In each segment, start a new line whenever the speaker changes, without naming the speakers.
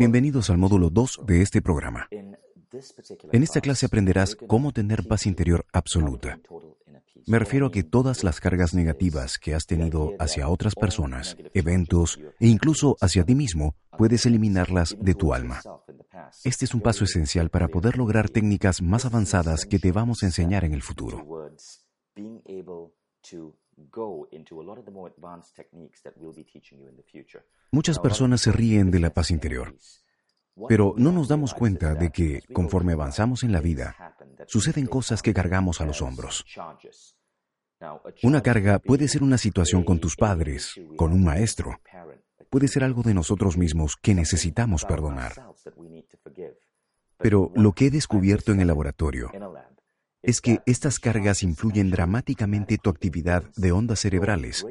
Bienvenidos al módulo 2 de este programa. En esta clase aprenderás cómo tener paz interior absoluta. Me refiero a que todas las cargas negativas que has tenido hacia otras personas, eventos e incluso hacia ti mismo, puedes eliminarlas de tu alma. Este es un paso esencial para poder lograr técnicas más avanzadas que te vamos a enseñar en el futuro. Muchas personas se ríen de la paz interior, pero no nos damos cuenta de que, conforme avanzamos en la vida, suceden cosas que cargamos a los hombros. Una carga puede ser una situación con tus padres, con un maestro, puede ser algo de nosotros mismos que necesitamos perdonar. Pero lo que he descubierto en el laboratorio es que estas cargas influyen dramáticamente tu actividad de ondas cerebrales,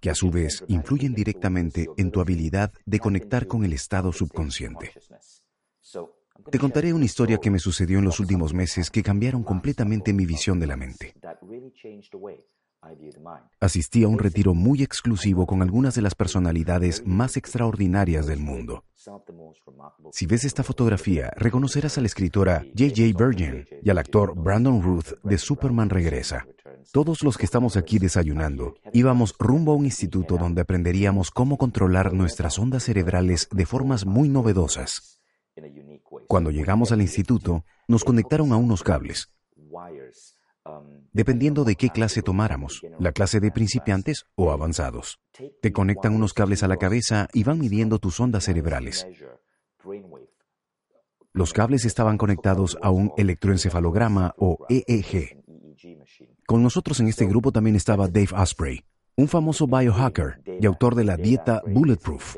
que a su vez influyen directamente en tu habilidad de conectar con el estado subconsciente. Te contaré una historia que me sucedió en los últimos meses que cambiaron completamente mi visión de la mente. Asistí a un retiro muy exclusivo con algunas de las personalidades más extraordinarias del mundo. Si ves esta fotografía, reconocerás a la escritora J.J. Virgin y al actor Brandon Ruth de Superman Regresa. Todos los que estamos aquí desayunando íbamos rumbo a un instituto donde aprenderíamos cómo controlar nuestras ondas cerebrales de formas muy novedosas. Cuando llegamos al instituto, nos conectaron a unos cables dependiendo de qué clase tomáramos, la clase de principiantes o avanzados. Te conectan unos cables a la cabeza y van midiendo tus ondas cerebrales. Los cables estaban conectados a un electroencefalograma o EEG. Con nosotros en este grupo también estaba Dave Asprey, un famoso biohacker y autor de la dieta Bulletproof.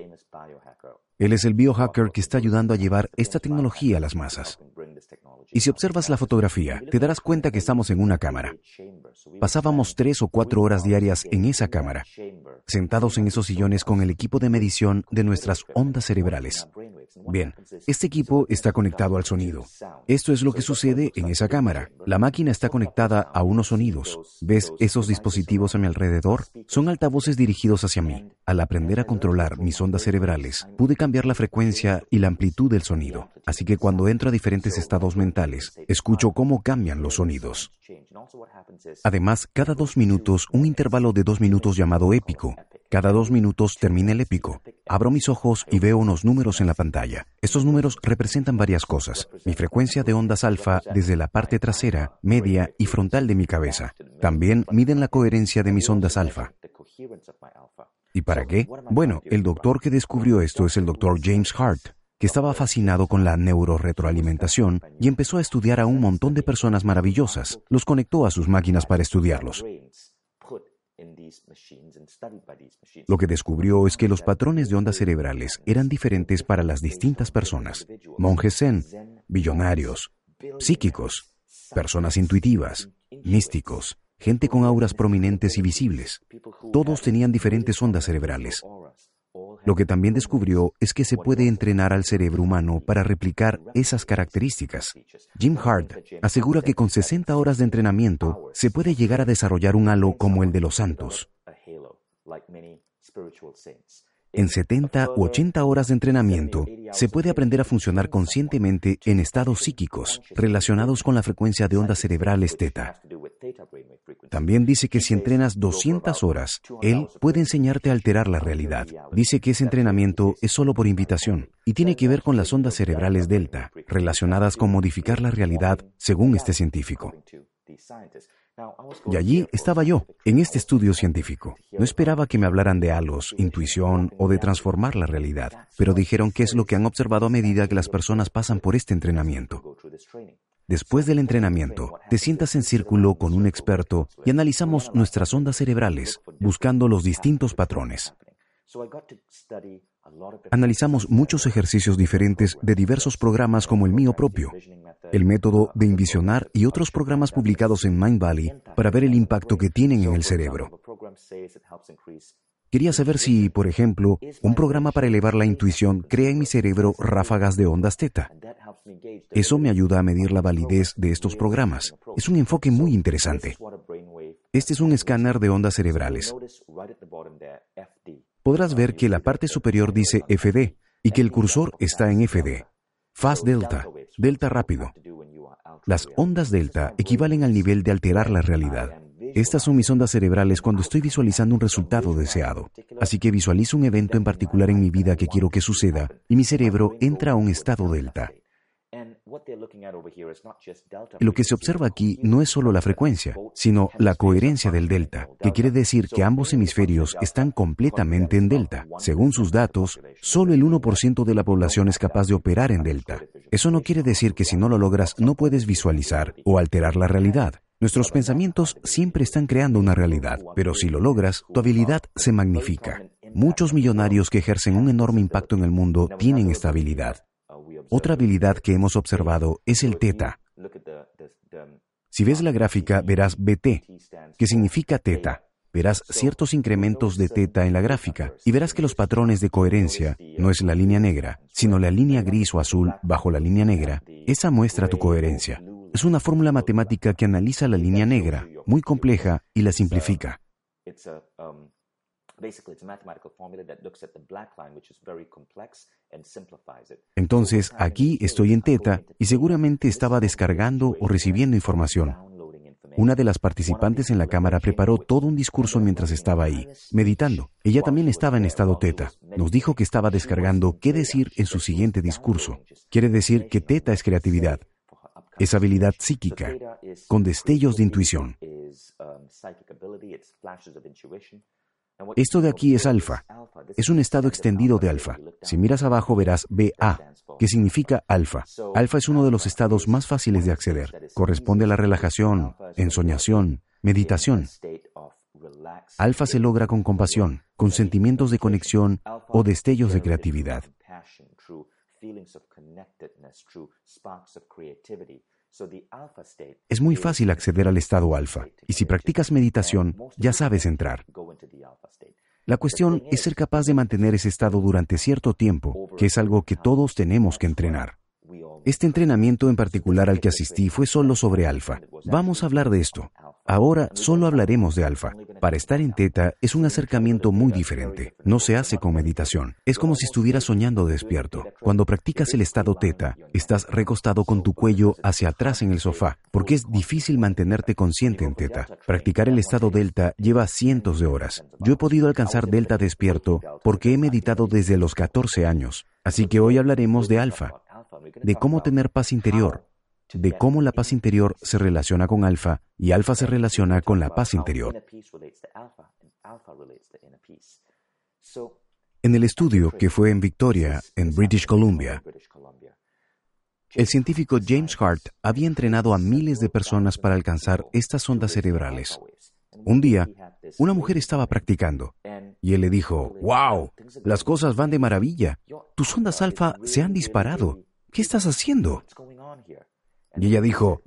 Él es el biohacker que está ayudando a llevar esta tecnología a las masas. Y si observas la fotografía, te darás cuenta que estamos en una cámara. Pasábamos tres o cuatro horas diarias en esa cámara, sentados en esos sillones con el equipo de medición de nuestras ondas cerebrales. Bien, este equipo está conectado al sonido. Esto es lo que sucede en esa cámara. La máquina está conectada a unos sonidos. ¿Ves esos dispositivos a mi alrededor? Son altavoces dirigidos hacia mí. Al aprender a controlar mis ondas cerebrales, pude cambiar la frecuencia y la amplitud del sonido. Así que cuando entro a diferentes estados mentales, escucho cómo cambian los sonidos. Además, cada dos minutos, un intervalo de dos minutos llamado épico. Cada dos minutos termina el épico. Abro mis ojos y veo unos números en la pantalla. Estos números representan varias cosas. Mi frecuencia de ondas alfa desde la parte trasera, media y frontal de mi cabeza. También miden la coherencia de mis ondas alfa. ¿Y para qué? Bueno, el doctor que descubrió esto es el doctor James Hart, que estaba fascinado con la neuroretroalimentación y empezó a estudiar a un montón de personas maravillosas. Los conectó a sus máquinas para estudiarlos. Lo que descubrió es que los patrones de ondas cerebrales eran diferentes para las distintas personas. Monjes zen, billonarios, psíquicos, personas intuitivas, místicos, gente con auras prominentes y visibles. Todos tenían diferentes ondas cerebrales. Lo que también descubrió es que se puede entrenar al cerebro humano para replicar esas características. Jim Hart asegura que con 60 horas de entrenamiento se puede llegar a desarrollar un halo como el de los santos. En 70 u 80 horas de entrenamiento, se puede aprender a funcionar conscientemente en estados psíquicos relacionados con la frecuencia de ondas cerebrales teta. También dice que si entrenas 200 horas, él puede enseñarte a alterar la realidad. Dice que ese entrenamiento es solo por invitación y tiene que ver con las ondas cerebrales delta, relacionadas con modificar la realidad según este científico. Y allí estaba yo, en este estudio científico. No esperaba que me hablaran de halos, intuición o de transformar la realidad, pero dijeron que es lo que han observado a medida que las personas pasan por este entrenamiento. Después del entrenamiento, te sientas en círculo con un experto y analizamos nuestras ondas cerebrales, buscando los distintos patrones. Analizamos muchos ejercicios diferentes de diversos programas como el mío propio, el método de Invisionar y otros programas publicados en Mind Valley para ver el impacto que tienen en el cerebro. Quería saber si, por ejemplo, un programa para elevar la intuición crea en mi cerebro ráfagas de ondas teta. Eso me ayuda a medir la validez de estos programas. Es un enfoque muy interesante. Este es un escáner de ondas cerebrales. Podrás ver que la parte superior dice FD, y que el cursor está en FD. Fast delta, delta rápido. Las ondas delta equivalen al nivel de alterar la realidad. Estas son mis ondas cerebrales cuando estoy visualizando un resultado deseado. Así que visualizo un evento en particular en mi vida que quiero que suceda y mi cerebro entra a un estado delta. Lo que se observa aquí no es solo la frecuencia, sino la coherencia del delta, que quiere decir que ambos hemisferios están completamente en delta. Según sus datos, solo el 1% de la población es capaz de operar en delta. Eso no quiere decir que si no lo logras no puedes visualizar o alterar la realidad. Nuestros pensamientos siempre están creando una realidad, pero si lo logras, tu habilidad se magnifica. Muchos millonarios que ejercen un enorme impacto en el mundo tienen esta habilidad. Otra habilidad que hemos observado es el teta. Si ves la gráfica, verás BT, que significa teta. Verás ciertos incrementos de teta en la gráfica y verás que los patrones de coherencia no es la línea negra, sino la línea gris o azul bajo la línea negra. Esa muestra tu coherencia. Es una fórmula matemática que analiza la línea negra, muy compleja, y la simplifica. Entonces, aquí estoy en teta y seguramente estaba descargando o recibiendo información. Una de las participantes en la cámara preparó todo un discurso mientras estaba ahí, meditando. Ella también estaba en estado teta. Nos dijo que estaba descargando qué decir en su siguiente discurso. Quiere decir que teta es creatividad, es habilidad psíquica, con destellos de intuición. Esto de aquí es alfa. Es un estado extendido de alfa. Si miras abajo verás BA, que significa alfa. Alfa es uno de los estados más fáciles de acceder. Corresponde a la relajación, ensoñación, meditación. Alfa se logra con compasión, con sentimientos de conexión o destellos de creatividad. Es muy fácil acceder al estado alfa y si practicas meditación ya sabes entrar. La cuestión es ser capaz de mantener ese estado durante cierto tiempo, que es algo que todos tenemos que entrenar. Este entrenamiento en particular al que asistí fue solo sobre alfa. Vamos a hablar de esto. Ahora solo hablaremos de alfa. Para estar en teta es un acercamiento muy diferente. No se hace con meditación. Es como si estuvieras soñando despierto. Cuando practicas el estado teta, estás recostado con tu cuello hacia atrás en el sofá, porque es difícil mantenerte consciente en teta. Practicar el estado delta lleva cientos de horas. Yo he podido alcanzar delta despierto porque he meditado desde los 14 años. Así que hoy hablaremos de alfa, de cómo tener paz interior, de cómo la paz interior se relaciona con alfa y alfa se relaciona con la paz interior. En el estudio que fue en Victoria, en British Columbia, el científico James Hart había entrenado a miles de personas para alcanzar estas ondas cerebrales. Un día, una mujer estaba practicando y él le dijo, ¡Wow! Las cosas van de maravilla. Tus ondas alfa se han disparado. ¿Qué estás haciendo? Y ella dijo,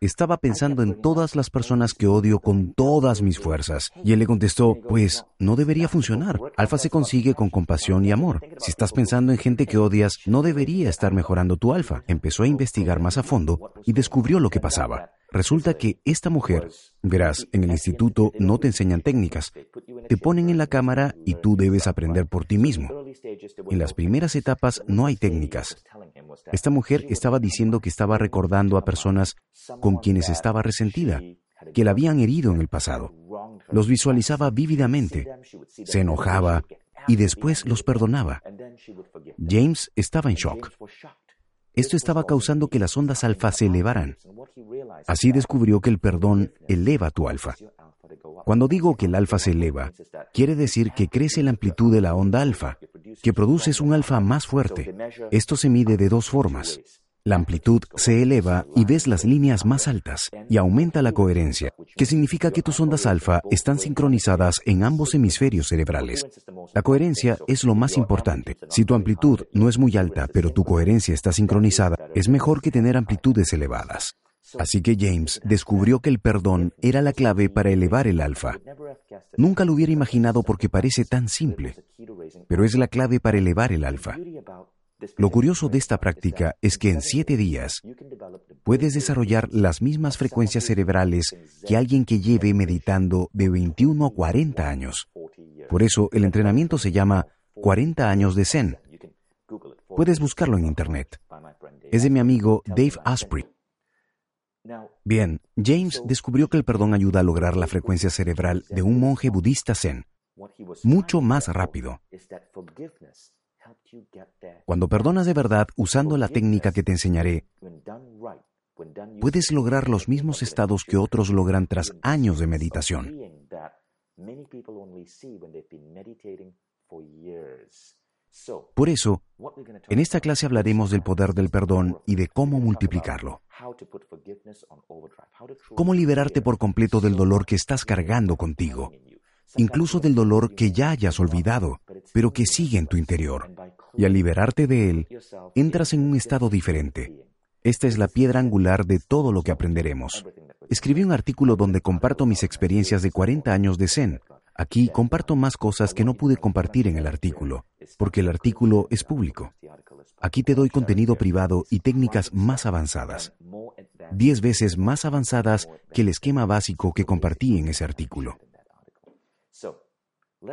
estaba pensando en todas las personas que odio con todas mis fuerzas. Y él le contestó, pues no debería funcionar. Alfa se consigue con compasión y amor. Si estás pensando en gente que odias, no debería estar mejorando tu alfa. Empezó a investigar más a fondo y descubrió lo que pasaba. Resulta que esta mujer, verás, en el instituto no te enseñan técnicas, te ponen en la cámara y tú debes aprender por ti mismo. En las primeras etapas no hay técnicas. Esta mujer estaba diciendo que estaba recordando a personas con quienes estaba resentida, que la habían herido en el pasado. Los visualizaba vívidamente, se enojaba y después los perdonaba. James estaba en shock. Esto estaba causando que las ondas alfa se elevaran. Así descubrió que el perdón eleva tu alfa. Cuando digo que el alfa se eleva, quiere decir que crece la amplitud de la onda alfa, que produces un alfa más fuerte. Esto se mide de dos formas. La amplitud se eleva y ves las líneas más altas y aumenta la coherencia, que significa que tus ondas alfa están sincronizadas en ambos hemisferios cerebrales. La coherencia es lo más importante. Si tu amplitud no es muy alta, pero tu coherencia está sincronizada, es mejor que tener amplitudes elevadas. Así que James descubrió que el perdón era la clave para elevar el alfa. Nunca lo hubiera imaginado porque parece tan simple, pero es la clave para elevar el alfa. Lo curioso de esta práctica es que en siete días puedes desarrollar las mismas frecuencias cerebrales que alguien que lleve meditando de 21 a 40 años. Por eso el entrenamiento se llama 40 años de Zen. Puedes buscarlo en Internet. Es de mi amigo Dave Asprey. Bien, James descubrió que el perdón ayuda a lograr la frecuencia cerebral de un monje budista zen mucho más rápido. Cuando perdonas de verdad usando la técnica que te enseñaré, puedes lograr los mismos estados que otros logran tras años de meditación. Por eso, en esta clase hablaremos del poder del perdón y de cómo multiplicarlo. Cómo liberarte por completo del dolor que estás cargando contigo, incluso del dolor que ya hayas olvidado, pero que sigue en tu interior. Y al liberarte de él, entras en un estado diferente. Esta es la piedra angular de todo lo que aprenderemos. Escribí un artículo donde comparto mis experiencias de 40 años de Zen. Aquí comparto más cosas que no pude compartir en el artículo, porque el artículo es público. Aquí te doy contenido privado y técnicas más avanzadas, diez veces más avanzadas que el esquema básico que compartí en ese artículo.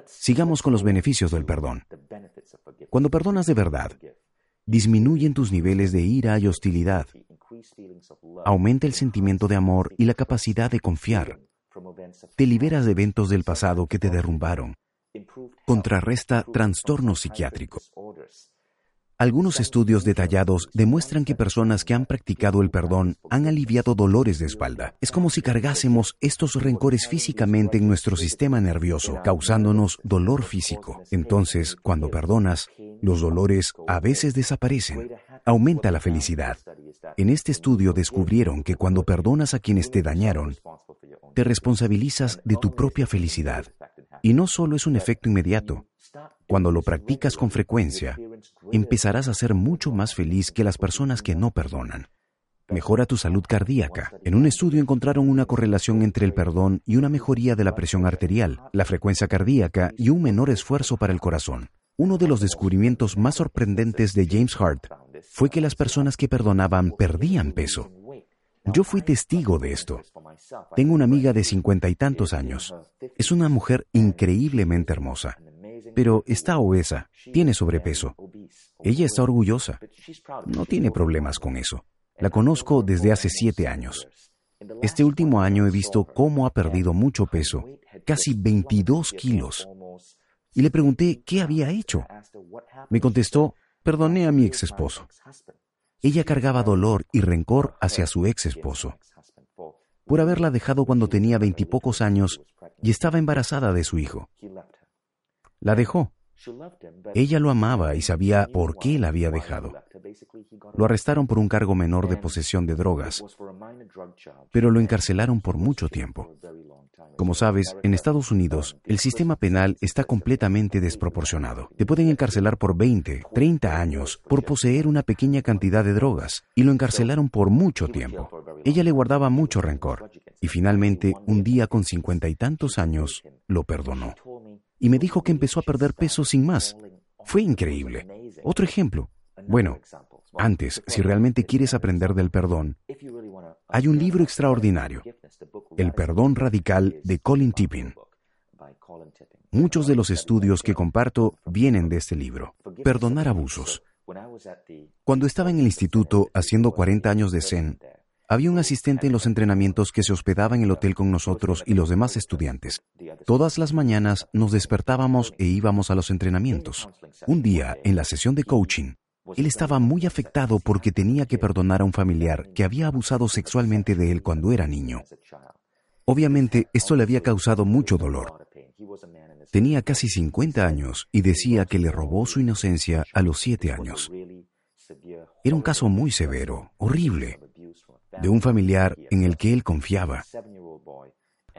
Sigamos con los beneficios del perdón. Cuando perdonas de verdad, disminuyen tus niveles de ira y hostilidad, aumenta el sentimiento de amor y la capacidad de confiar, te liberas de eventos del pasado que te derrumbaron, contrarresta trastornos psiquiátricos, algunos estudios detallados demuestran que personas que han practicado el perdón han aliviado dolores de espalda. Es como si cargásemos estos rencores físicamente en nuestro sistema nervioso, causándonos dolor físico. Entonces, cuando perdonas, los dolores a veces desaparecen. Aumenta la felicidad. En este estudio descubrieron que cuando perdonas a quienes te dañaron, te responsabilizas de tu propia felicidad. Y no solo es un efecto inmediato. Cuando lo practicas con frecuencia, empezarás a ser mucho más feliz que las personas que no perdonan. Mejora tu salud cardíaca. En un estudio encontraron una correlación entre el perdón y una mejoría de la presión arterial, la frecuencia cardíaca y un menor esfuerzo para el corazón. Uno de los descubrimientos más sorprendentes de James Hart fue que las personas que perdonaban perdían peso. Yo fui testigo de esto. Tengo una amiga de cincuenta y tantos años. Es una mujer increíblemente hermosa, pero está obesa, tiene sobrepeso. Ella está orgullosa. No tiene problemas con eso. La conozco desde hace siete años. Este último año he visto cómo ha perdido mucho peso, casi 22 kilos. Y le pregunté qué había hecho. Me contestó, perdoné a mi ex esposo. Ella cargaba dolor y rencor hacia su ex esposo por haberla dejado cuando tenía veintipocos años y estaba embarazada de su hijo. La dejó. Ella lo amaba y sabía por qué la había dejado. Lo arrestaron por un cargo menor de posesión de drogas, pero lo encarcelaron por mucho tiempo. Como sabes, en Estados Unidos, el sistema penal está completamente desproporcionado. Te pueden encarcelar por 20, 30 años por poseer una pequeña cantidad de drogas, y lo encarcelaron por mucho tiempo. Ella le guardaba mucho rencor, y finalmente, un día con cincuenta y tantos años, lo perdonó. Y me dijo que empezó a perder peso sin más. Fue increíble. Otro ejemplo. Bueno, antes, si realmente quieres aprender del perdón, hay un libro extraordinario, El perdón radical de Colin Tipping. Muchos de los estudios que comparto vienen de este libro. Perdonar abusos. Cuando estaba en el instituto haciendo 40 años de Zen, había un asistente en los entrenamientos que se hospedaba en el hotel con nosotros y los demás estudiantes. Todas las mañanas nos despertábamos e íbamos a los entrenamientos. Un día, en la sesión de coaching, él estaba muy afectado porque tenía que perdonar a un familiar que había abusado sexualmente de él cuando era niño. Obviamente, esto le había causado mucho dolor. Tenía casi 50 años y decía que le robó su inocencia a los 7 años. Era un caso muy severo, horrible, de un familiar en el que él confiaba.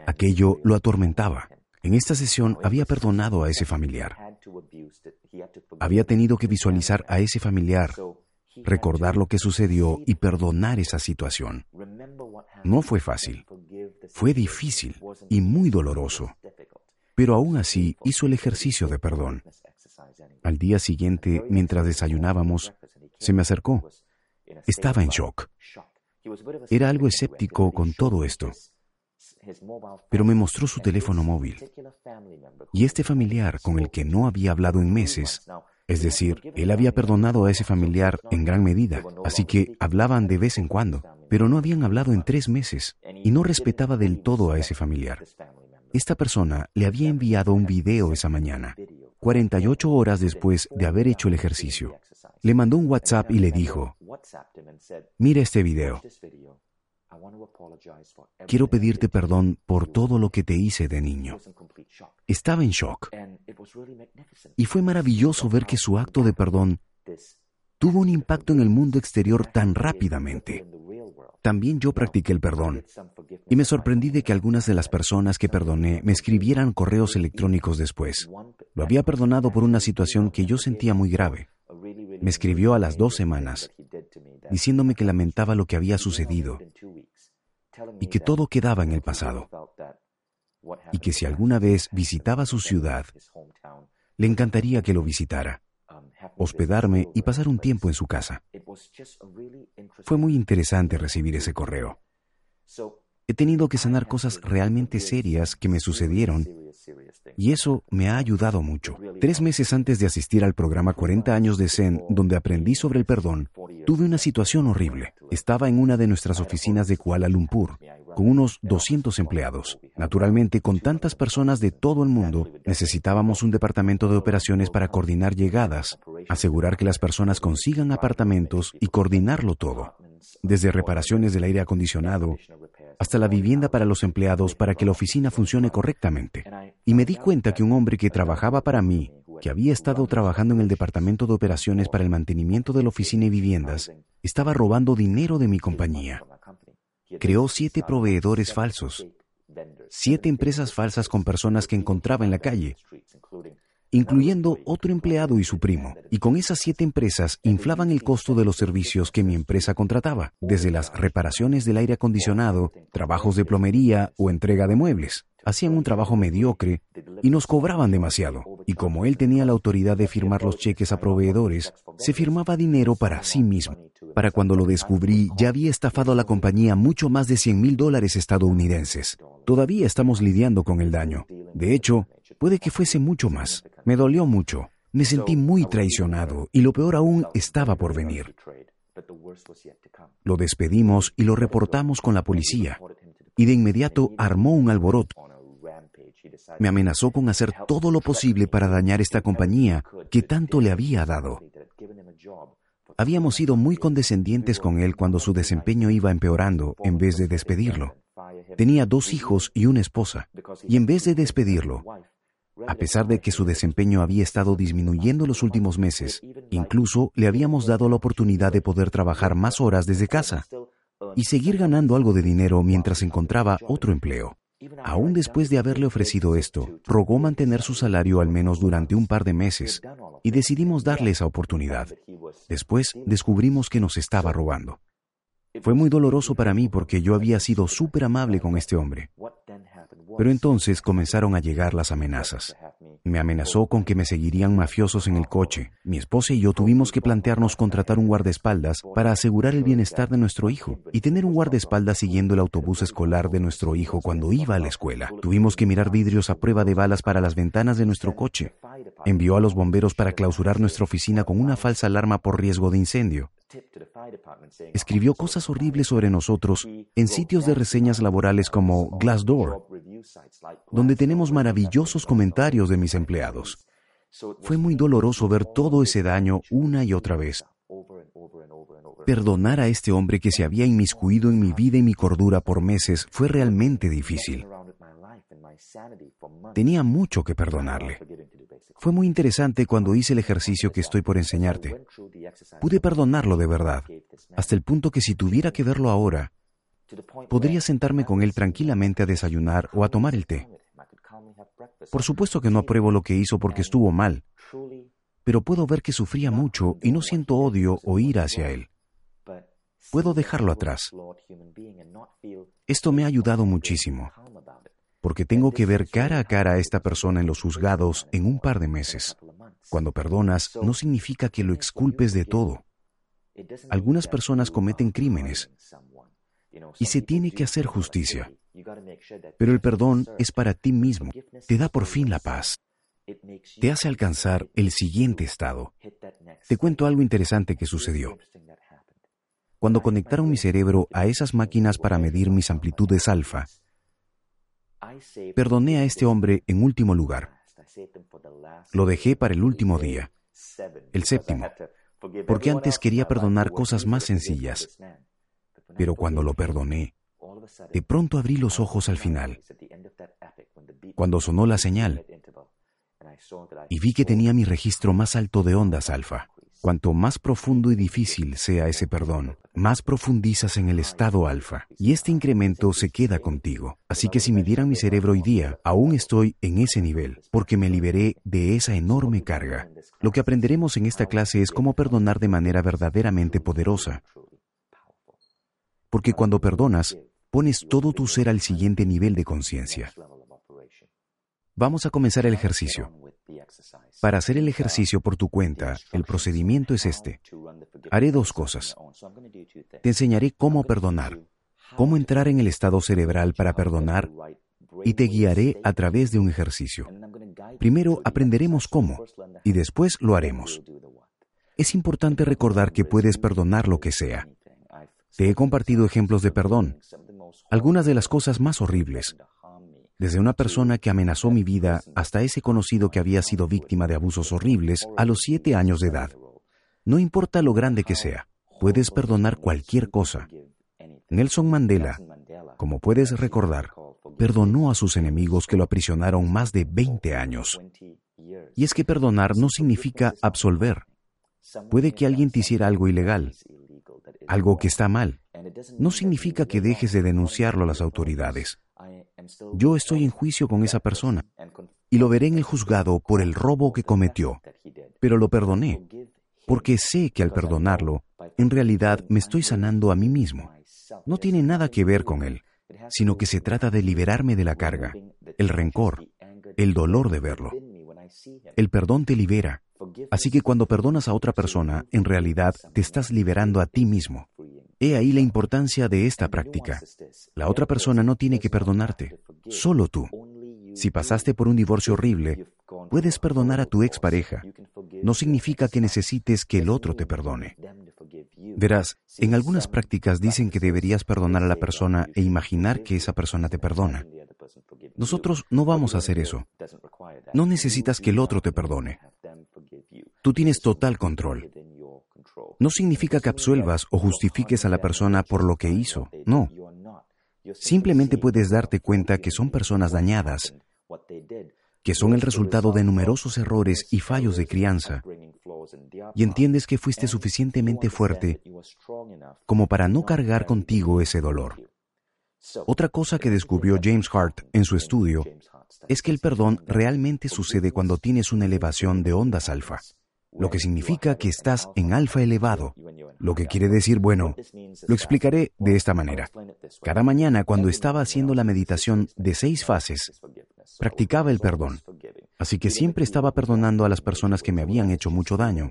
Aquello lo atormentaba. En esta sesión había perdonado a ese familiar. Había tenido que visualizar a ese familiar, recordar lo que sucedió y perdonar esa situación. No fue fácil, fue difícil y muy doloroso, pero aún así hizo el ejercicio de perdón. Al día siguiente, mientras desayunábamos, se me acercó. Estaba en shock. Era algo escéptico con todo esto pero me mostró su teléfono móvil. Y este familiar con el que no había hablado en meses Es decir, él había perdonado a ese familiar en gran medida, así que hablaban de vez en cuando, pero no habían hablado en tres meses y no respetaba del todo a ese familiar. Esta persona le había enviado un video esa mañana, 48 horas después de haber hecho el ejercicio. Le mandó un WhatsApp y le dijo, mira este video. Quiero pedirte perdón por todo lo que te hice de niño. Estaba en shock. Y fue maravilloso ver que su acto de perdón tuvo un impacto en el mundo exterior tan rápidamente. También yo practiqué el perdón y me sorprendí de que algunas de las personas que perdoné me escribieran correos electrónicos después. Lo había perdonado por una situación que yo sentía muy grave. Me escribió a las dos semanas diciéndome que lamentaba lo que había sucedido y que todo quedaba en el pasado y que si alguna vez visitaba su ciudad, le encantaría que lo visitara, hospedarme y pasar un tiempo en su casa. Fue muy interesante recibir ese correo. He tenido que sanar cosas realmente serias que me sucedieron y eso me ha ayudado mucho. Tres meses antes de asistir al programa 40 años de Zen, donde aprendí sobre el perdón, tuve una situación horrible. Estaba en una de nuestras oficinas de Kuala Lumpur, con unos 200 empleados. Naturalmente, con tantas personas de todo el mundo, necesitábamos un departamento de operaciones para coordinar llegadas, asegurar que las personas consigan apartamentos y coordinarlo todo, desde reparaciones del aire acondicionado hasta la vivienda para los empleados para que la oficina funcione correctamente. Y me di cuenta que un hombre que trabajaba para mí, que había estado trabajando en el departamento de operaciones para el mantenimiento de la oficina y viviendas, estaba robando dinero de mi compañía. Creó siete proveedores falsos, siete empresas falsas con personas que encontraba en la calle, incluyendo otro empleado y su primo. Y con esas siete empresas inflaban el costo de los servicios que mi empresa contrataba, desde las reparaciones del aire acondicionado, trabajos de plomería o entrega de muebles. Hacían un trabajo mediocre y nos cobraban demasiado. Y como él tenía la autoridad de firmar los cheques a proveedores, se firmaba dinero para sí mismo. Para cuando lo descubrí, ya había estafado a la compañía mucho más de 100 mil dólares estadounidenses. Todavía estamos lidiando con el daño. De hecho, puede que fuese mucho más. Me dolió mucho. Me sentí muy traicionado y lo peor aún estaba por venir. Lo despedimos y lo reportamos con la policía y de inmediato armó un alboroto. Me amenazó con hacer todo lo posible para dañar esta compañía que tanto le había dado. Habíamos sido muy condescendientes con él cuando su desempeño iba empeorando en vez de despedirlo. Tenía dos hijos y una esposa, y en vez de despedirlo, a pesar de que su desempeño había estado disminuyendo los últimos meses, incluso le habíamos dado la oportunidad de poder trabajar más horas desde casa y seguir ganando algo de dinero mientras encontraba otro empleo. Aún después de haberle ofrecido esto, rogó mantener su salario al menos durante un par de meses y decidimos darle esa oportunidad. Después descubrimos que nos estaba robando. Fue muy doloroso para mí porque yo había sido súper amable con este hombre. Pero entonces comenzaron a llegar las amenazas. Me amenazó con que me seguirían mafiosos en el coche. Mi esposa y yo tuvimos que plantearnos contratar un guardaespaldas para asegurar el bienestar de nuestro hijo y tener un guardaespaldas siguiendo el autobús escolar de nuestro hijo cuando iba a la escuela. Tuvimos que mirar vidrios a prueba de balas para las ventanas de nuestro coche. Envió a los bomberos para clausurar nuestra oficina con una falsa alarma por riesgo de incendio. Escribió cosas horribles sobre nosotros en sitios de reseñas laborales como Glassdoor, donde tenemos maravillosos comentarios de mis empleados. Fue muy doloroso ver todo ese daño una y otra vez. Perdonar a este hombre que se había inmiscuido en mi vida y mi cordura por meses fue realmente difícil. Tenía mucho que perdonarle. Fue muy interesante cuando hice el ejercicio que estoy por enseñarte. Pude perdonarlo de verdad, hasta el punto que si tuviera que verlo ahora, podría sentarme con él tranquilamente a desayunar o a tomar el té. Por supuesto que no apruebo lo que hizo porque estuvo mal, pero puedo ver que sufría mucho y no siento odio o ira hacia él. Puedo dejarlo atrás. Esto me ha ayudado muchísimo porque tengo que ver cara a cara a esta persona en los juzgados en un par de meses. Cuando perdonas, no significa que lo exculpes de todo. Algunas personas cometen crímenes y se tiene que hacer justicia. Pero el perdón es para ti mismo, te da por fin la paz. te hace alcanzar el siguiente estado. Te cuento algo interesante que sucedió. Cuando conectaron mi cerebro a esas máquinas para medir mis amplitudes alfa, perdoné a este hombre en último lugar. Lo dejé para el último día, el séptimo, porque antes quería perdonar cosas más sencillas. Pero cuando lo perdoné, de pronto abrí los ojos al final, cuando sonó la señal, y vi que tenía mi registro más alto de ondas alfa. Cuanto más profundo y difícil sea ese perdón, más profundizas en el estado alfa, y este incremento se queda contigo. Así que si midieran mi cerebro hoy día, aún estoy en ese nivel, porque me liberé de esa enorme carga. Lo que aprenderemos en esta clase es cómo perdonar de manera verdaderamente poderosa. Porque cuando perdonas, pones todo tu ser al siguiente nivel de conciencia. Vamos a comenzar el ejercicio. Para hacer el ejercicio por tu cuenta, el procedimiento es este. Haré dos cosas. Te enseñaré cómo perdonar, cómo entrar en el estado cerebral para perdonar y te guiaré a través de un ejercicio. Primero aprenderemos cómo y después lo haremos. Es importante recordar que puedes perdonar lo que sea. Te he compartido ejemplos de perdón, algunas de las cosas más horribles, desde una persona que amenazó mi vida hasta ese conocido que había sido víctima de abusos horribles a los siete años de edad. No importa lo grande que sea, puedes perdonar cualquier cosa. Nelson Mandela, como puedes recordar, perdonó a sus enemigos que lo aprisionaron más de 20 años. Y es que perdonar no significa absolver. Puede que alguien te hiciera algo ilegal, algo que está mal. No significa que dejes de denunciarlo a las autoridades. Yo estoy en juicio con esa persona y lo veré en el juzgado por el robo que cometió, pero lo perdoné, porque sé que al perdonarlo, en realidad me estoy sanando a mí mismo. No tiene nada que ver con él, sino que se trata de liberarme de la carga, el rencor, el dolor de verlo. El perdón te libera, así que cuando perdonas a otra persona, en realidad te estás liberando a ti mismo. He ahí la importancia de esta práctica. La otra persona no tiene que perdonarte, solo tú. Si pasaste por un divorcio horrible, puedes perdonar a tu expareja. No significa que necesites que el otro te perdone. Verás, en algunas prácticas dicen que deberías perdonar a la persona e imaginar que esa persona te perdona. Nosotros no vamos a hacer eso. No necesitas que el otro te perdone. Tú tienes total control. No significa que absuelvas o justifiques a la persona por lo que hizo, no. Simplemente puedes darte cuenta que son personas dañadas, que son el resultado de numerosos errores y fallos de crianza, y entiendes que fuiste suficientemente fuerte como para no cargar contigo ese dolor. Otra cosa que descubrió James Hart en su estudio es que el perdón realmente sucede cuando tienes una elevación de ondas alfa lo que significa que estás en alfa elevado, lo que quiere decir, bueno, lo explicaré de esta manera. Cada mañana cuando estaba haciendo la meditación de seis fases, practicaba el perdón, así que siempre estaba perdonando a las personas que me habían hecho mucho daño,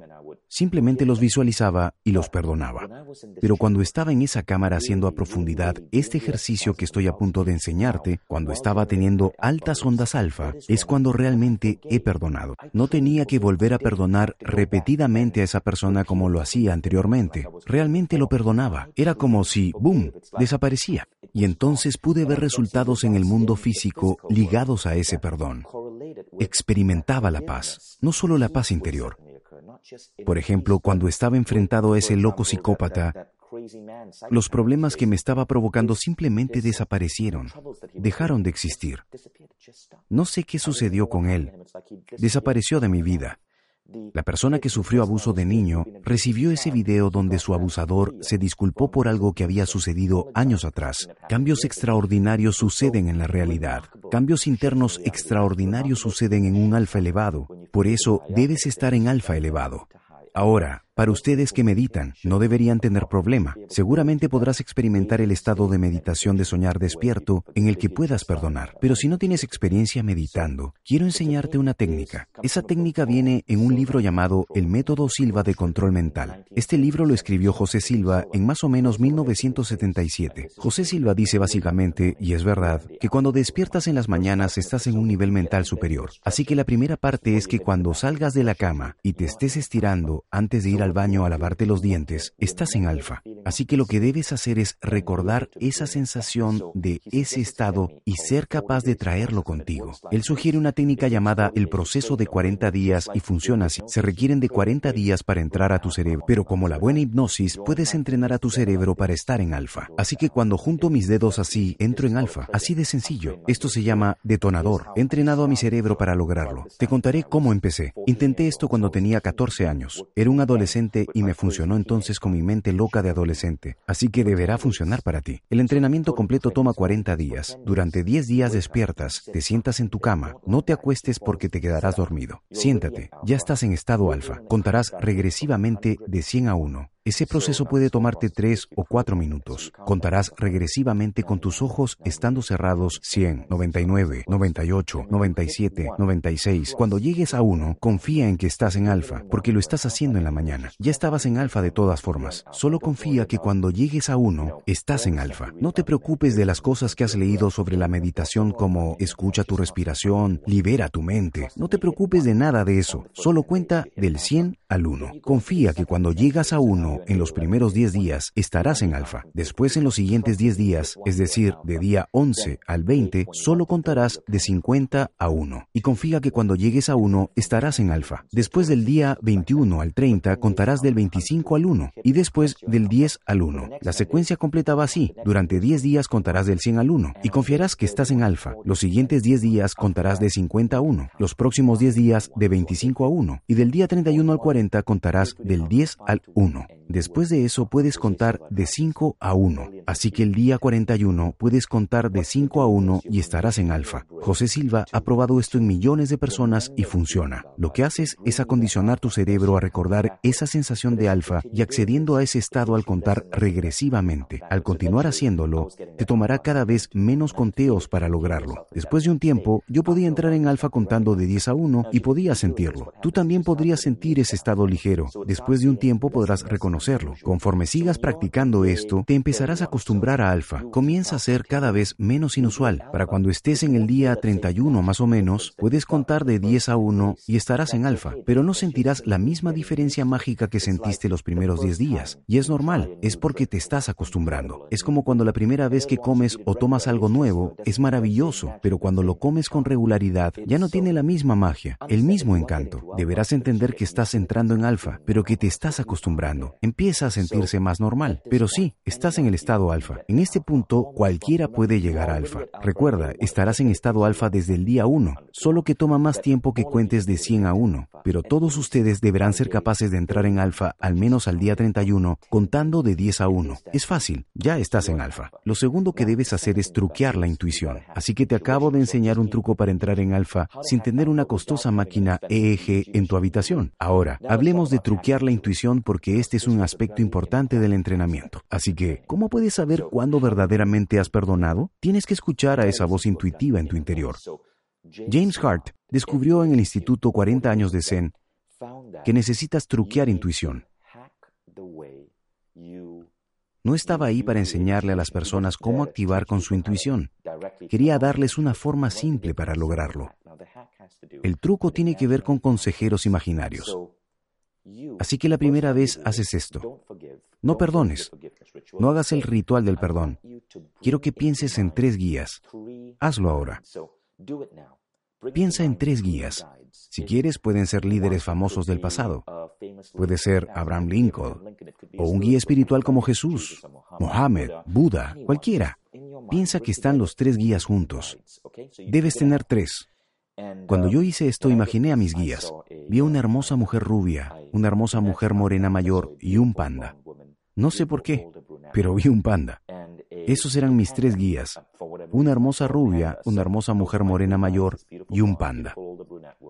Simplemente los visualizaba y los perdonaba. Pero cuando estaba en esa cámara haciendo a profundidad este ejercicio que estoy a punto de enseñarte, cuando estaba teniendo altas ondas alfa, es cuando realmente he perdonado. No tenía que volver a perdonar repetidamente a esa persona como lo hacía anteriormente. Realmente lo perdonaba. Era como si, ¡boom!, desaparecía. Y entonces pude ver resultados en el mundo físico ligados a ese perdón. Experimentaba la paz, no solo la paz interior, por ejemplo, cuando estaba enfrentado a ese loco psicópata, los problemas que me estaba provocando simplemente desaparecieron, dejaron de existir. No sé qué sucedió con él. Desapareció de mi vida. La persona que sufrió abuso de niño recibió ese video donde su abusador se disculpó por algo que había sucedido años atrás. Cambios extraordinarios suceden en la realidad. Cambios internos extraordinarios suceden en un alfa elevado. Por eso debes estar en alfa elevado. Ahora, Para ustedes que meditan, no deberían tener problema. Seguramente podrás experimentar el estado de meditación de soñar despierto en el que puedas perdonar. Pero si no tienes experiencia meditando, quiero enseñarte una técnica. Esa técnica viene en un libro llamado El método Silva de control mental. Este libro lo escribió José Silva en más o menos 1977. José Silva dice básicamente, y es verdad, que cuando despiertas en las mañanas estás en un nivel mental superior. Así que la primera parte es que cuando salgas de la cama y te estés estirando antes de ir al baño a lavarte los dientes, estás en alfa. Así que lo que debes hacer es recordar esa sensación de ese estado y ser capaz de traerlo contigo. Él sugiere una técnica llamada el proceso de 40 días y funciona así. Se requieren de 40 días para entrar a tu cerebro, pero como la buena hipnosis, puedes entrenar a tu cerebro para estar en alfa. Así que cuando junto mis dedos así, entro en alfa. Así de sencillo. Esto se llama detonador. He entrenado a mi cerebro para lograrlo. Te contaré cómo empecé. Intenté esto cuando tenía 14 años. Era un adolescente y me funcionó entonces con mi mente loca de adolescente. Así que deberá funcionar para ti. El entrenamiento completo toma 40 días. Durante 10 días despiertas, te sientas en tu cama. No te acuestes porque te quedarás dormido. Siéntate. Ya estás en estado alfa. Contarás regresivamente de 100 a 1. Ese proceso puede tomarte 3 o 4 minutos. Contarás regresivamente con tus ojos estando cerrados 100, 99, 98, 97, 96. Cuando llegues a 1, confía en que estás en alfa, porque lo estás haciendo en la mañana. Ya estabas en alfa de todas formas. Solo confía que cuando llegues a 1, estás en alfa. No te preocupes de las cosas que has leído sobre la meditación como escucha tu respiración, libera tu mente. No te preocupes de nada de eso. Solo cuenta del 100 al 1. Confía que cuando llegas a 1, en los primeros 10 días estarás en alfa. Después en los siguientes 10 días, es decir, de día 11 al 20, solo contarás de 50 a 1. Y confía que cuando llegues a 1 estarás en alfa. Después del día 21 al 30 contarás del 25 al 1 y después del 10 al 1. La secuencia completa va así. Durante 10 días contarás del 100 al 1 y confiarás que estás en alfa. Los siguientes 10 días contarás de 50 a 1. Los próximos 10 días de 25 a 1 y del día 31 al 40 contarás del 10 al 1. Después de eso puedes contar de 5 a 1. Así que el día 41 puedes contar de 5 a 1 y estarás en alfa. José Silva ha probado esto en millones de personas y funciona. Lo que haces es acondicionar tu cerebro a recordar esa sensación de alfa y accediendo a ese estado al contar regresivamente. Al continuar haciéndolo, te tomará cada vez menos conteos para lograrlo. Después de un tiempo, yo podía entrar en alfa contando de 10 a 1 y podía sentirlo. Tú también podrías sentir ese estado ligero. Después de un tiempo podrás reconocer Conforme sigas practicando esto, te empezarás a acostumbrar a alfa. Comienza a ser cada vez menos inusual. Para cuando estés en el día 31 más o menos, puedes contar de 10 a 1 y estarás en alfa, pero no sentirás la misma diferencia mágica que sentiste los primeros 10 días. Y es normal, es porque te estás acostumbrando. Es como cuando la primera vez que comes o tomas algo nuevo, es maravilloso, pero cuando lo comes con regularidad, ya no tiene la misma magia, el mismo encanto. Deberás entender que estás entrando en alfa, pero que te estás acostumbrando empieza a sentirse más normal. Pero sí, estás en el estado alfa. En este punto, cualquiera puede llegar a alfa. Recuerda, estarás en estado alfa desde el día 1, solo que toma más tiempo que cuentes de 100 a 1. Pero todos ustedes deberán ser capaces de entrar en alfa al menos al día 31, contando de 10 a 1. Es fácil, ya estás en alfa. Lo segundo que debes hacer es truquear la intuición. Así que te acabo de enseñar un truco para entrar en alfa sin tener una costosa máquina EEG en tu habitación. Ahora, hablemos de truquear la intuición porque este es un aspecto importante del entrenamiento. Así que, ¿cómo puedes saber cuándo verdaderamente has perdonado? Tienes que escuchar a esa voz intuitiva en tu interior. James Hart descubrió en el Instituto 40 años de Zen que necesitas truquear intuición. No estaba ahí para enseñarle a las personas cómo activar con su intuición. Quería darles una forma simple para lograrlo. El truco tiene que ver con consejeros imaginarios. Así que la primera vez haces esto. No perdones. No hagas el ritual del perdón. Quiero que pienses en tres guías. Hazlo ahora. Piensa en tres guías. Si quieres, pueden ser líderes famosos del pasado. Puede ser Abraham Lincoln o un guía espiritual como Jesús, Mohammed, Buda, cualquiera. Piensa que están los tres guías juntos. Debes tener tres. Cuando yo hice esto, imaginé a mis guías. Vi a una hermosa mujer rubia, una hermosa mujer morena mayor y un panda. No sé por qué, pero vi un panda. Esos eran mis tres guías. Una hermosa rubia, una hermosa mujer morena mayor y un panda.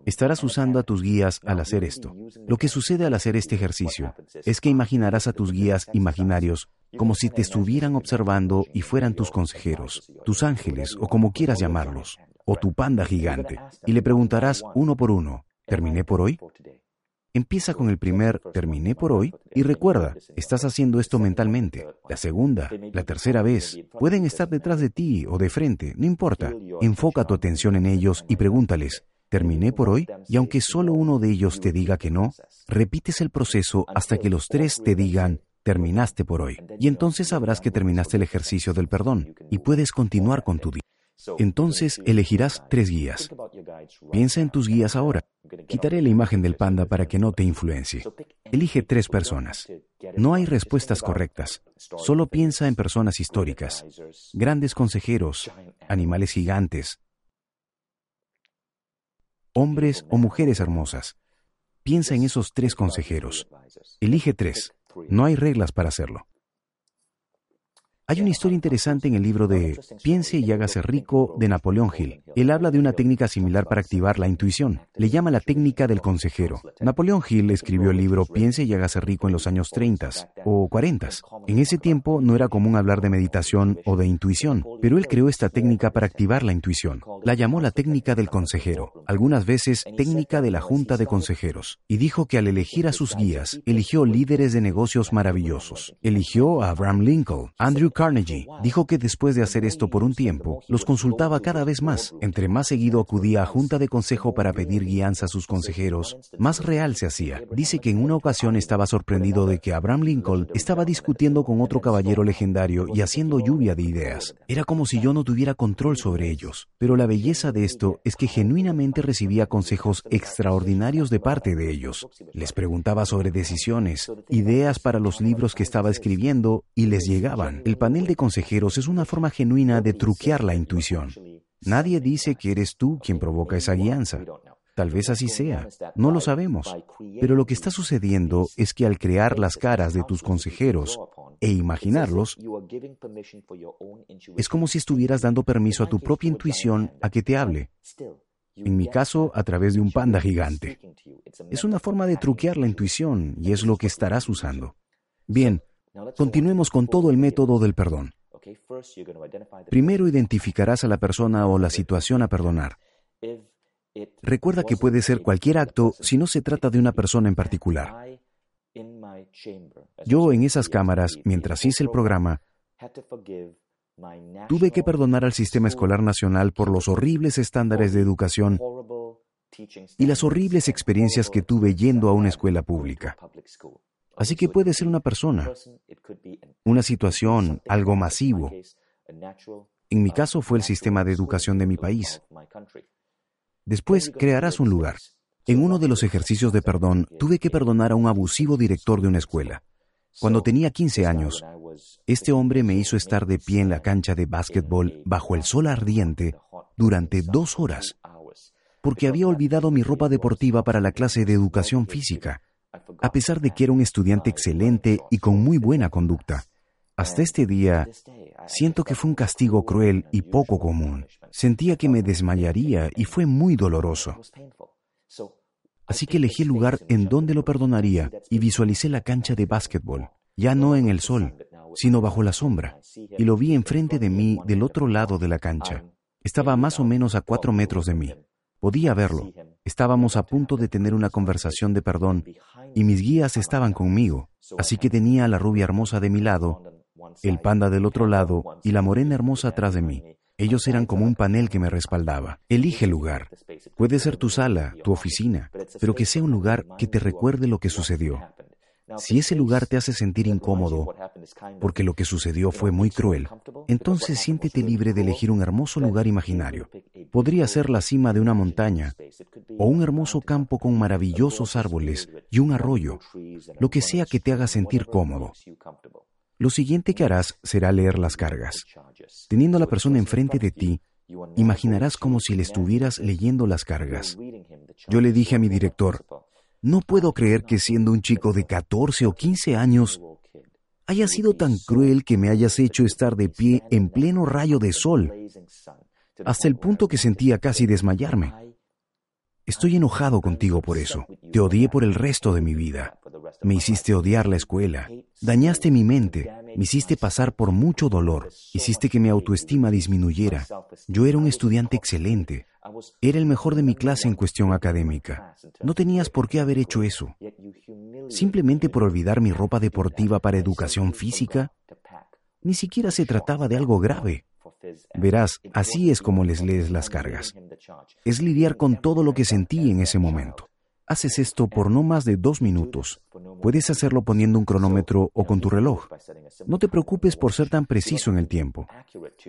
Estarás usando a tus guías al hacer esto. Lo que sucede al hacer este ejercicio es que imaginarás a tus guías imaginarios como si te estuvieran observando y fueran tus consejeros, tus ángeles o como quieras llamarlos, o tu panda gigante, y le preguntarás uno por uno, ¿terminé por hoy? Empieza con el primer terminé por hoy y recuerda, estás haciendo esto mentalmente. La segunda, la tercera vez, pueden estar detrás de ti o de frente, no importa. Enfoca tu atención en ellos y pregúntales, ¿terminé por hoy? Y aunque solo uno de ellos te diga que no, repites el proceso hasta que los tres te digan, terminaste por hoy. Y entonces sabrás que terminaste el ejercicio del perdón y puedes continuar con tu día. Entonces elegirás tres guías. Piensa en tus guías ahora. Quitaré la imagen del panda para que no te influencie. Elige tres personas. No hay respuestas correctas. Solo piensa en personas históricas, grandes consejeros, animales gigantes, hombres o mujeres hermosas. Piensa en esos tres consejeros. Elige tres. No hay reglas para hacerlo. Hay una historia interesante en el libro de Piense y hágase rico de Napoleón Hill. Él habla de una técnica similar para activar la intuición. Le llama la técnica del consejero. Napoleón Hill escribió el libro Piense y hágase rico en los años 30 o 40. En ese tiempo no era común hablar de meditación o de intuición, pero él creó esta técnica para activar la intuición. La llamó la técnica del consejero, algunas veces técnica de la junta de consejeros, y dijo que al elegir a sus guías, eligió líderes de negocios maravillosos. Eligió a Abraham Lincoln, Andrew Carnegie dijo que después de hacer esto por un tiempo, los consultaba cada vez más. Entre más seguido acudía a junta de consejo para pedir guianza a sus consejeros, más real se hacía. Dice que en una ocasión estaba sorprendido de que Abraham Lincoln estaba discutiendo con otro caballero legendario y haciendo lluvia de ideas. Era como si yo no tuviera control sobre ellos. Pero la belleza de esto es que genuinamente recibía consejos extraordinarios de parte de ellos. Les preguntaba sobre decisiones, ideas para los libros que estaba escribiendo y les llegaban. Panel de consejeros es una forma genuina de truquear la intuición. Nadie dice que eres tú quien provoca esa guianza. Tal vez así sea, no lo sabemos. Pero lo que está sucediendo es que al crear las caras de tus consejeros e imaginarlos, es como si estuvieras dando permiso a tu propia intuición a que te hable. En mi caso, a través de un panda gigante. Es una forma de truquear la intuición y es lo que estarás usando. Bien, Continuemos con todo el método del perdón. Primero identificarás a la persona o la situación a perdonar. Recuerda que puede ser cualquier acto si no se trata de una persona en particular. Yo en esas cámaras, mientras hice el programa, tuve que perdonar al sistema escolar nacional por los horribles estándares de educación y las horribles experiencias que tuve yendo a una escuela pública. Así que puede ser una persona, una situación, algo masivo. En mi caso fue el sistema de educación de mi país. Después crearás un lugar. En uno de los ejercicios de perdón, tuve que perdonar a un abusivo director de una escuela. Cuando tenía 15 años, este hombre me hizo estar de pie en la cancha de básquetbol bajo el sol ardiente durante dos horas, porque había olvidado mi ropa deportiva para la clase de educación física a pesar de que era un estudiante excelente y con muy buena conducta. Hasta este día, siento que fue un castigo cruel y poco común. Sentía que me desmayaría y fue muy doloroso. Así que elegí el lugar en donde lo perdonaría y visualicé la cancha de básquetbol, ya no en el sol, sino bajo la sombra, y lo vi enfrente de mí del otro lado de la cancha. Estaba más o menos a cuatro metros de mí. Podía verlo. Estábamos a punto de tener una conversación de perdón y mis guías estaban conmigo, así que tenía a la rubia hermosa de mi lado, el panda del otro lado y la morena hermosa atrás de mí. Ellos eran como un panel que me respaldaba. Elige el lugar. Puede ser tu sala, tu oficina, pero que sea un lugar que te recuerde lo que sucedió. Si ese lugar te hace sentir incómodo porque lo que sucedió fue muy cruel, entonces siéntete libre de elegir un hermoso lugar imaginario. Podría ser la cima de una montaña o un hermoso campo con maravillosos árboles y un arroyo, lo que sea que te haga sentir cómodo. Lo siguiente que harás será leer las cargas. Teniendo a la persona enfrente de ti, imaginarás como si le estuvieras leyendo las cargas. Yo le dije a mi director, no puedo creer que siendo un chico de 14 o 15 años haya sido tan cruel que me hayas hecho estar de pie en pleno rayo de sol, hasta el punto que sentía casi desmayarme. Estoy enojado contigo por eso. Te odié por el resto de mi vida. Me hiciste odiar la escuela. Dañaste mi mente. Me hiciste pasar por mucho dolor. Hiciste que mi autoestima disminuyera. Yo era un estudiante excelente. Era el mejor de mi clase en cuestión académica. No tenías por qué haber hecho eso. Simplemente por olvidar mi ropa deportiva para educación física. Ni siquiera se trataba de algo grave. Verás, así es como les lees las cargas. Es lidiar con todo lo que sentí en ese momento. Haces esto por no más de dos minutos. Puedes hacerlo poniendo un cronómetro o con tu reloj. No te preocupes por ser tan preciso en el tiempo,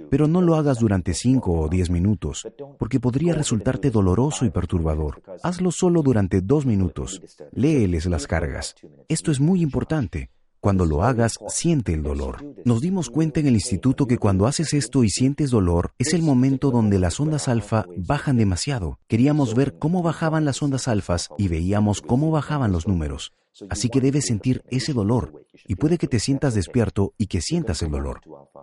pero no lo hagas durante cinco o diez minutos, porque podría resultarte doloroso y perturbador. Hazlo solo durante dos minutos. Léeles las cargas. Esto es muy importante. Cuando lo hagas, siente el dolor. Nos dimos cuenta en el instituto que cuando haces esto y sientes dolor, es el momento donde las ondas alfa bajan demasiado. Queríamos ver cómo bajaban las ondas alfas y veíamos cómo bajaban los números. Así que debes sentir ese dolor y puede que te sientas despierto y que sientas el dolor.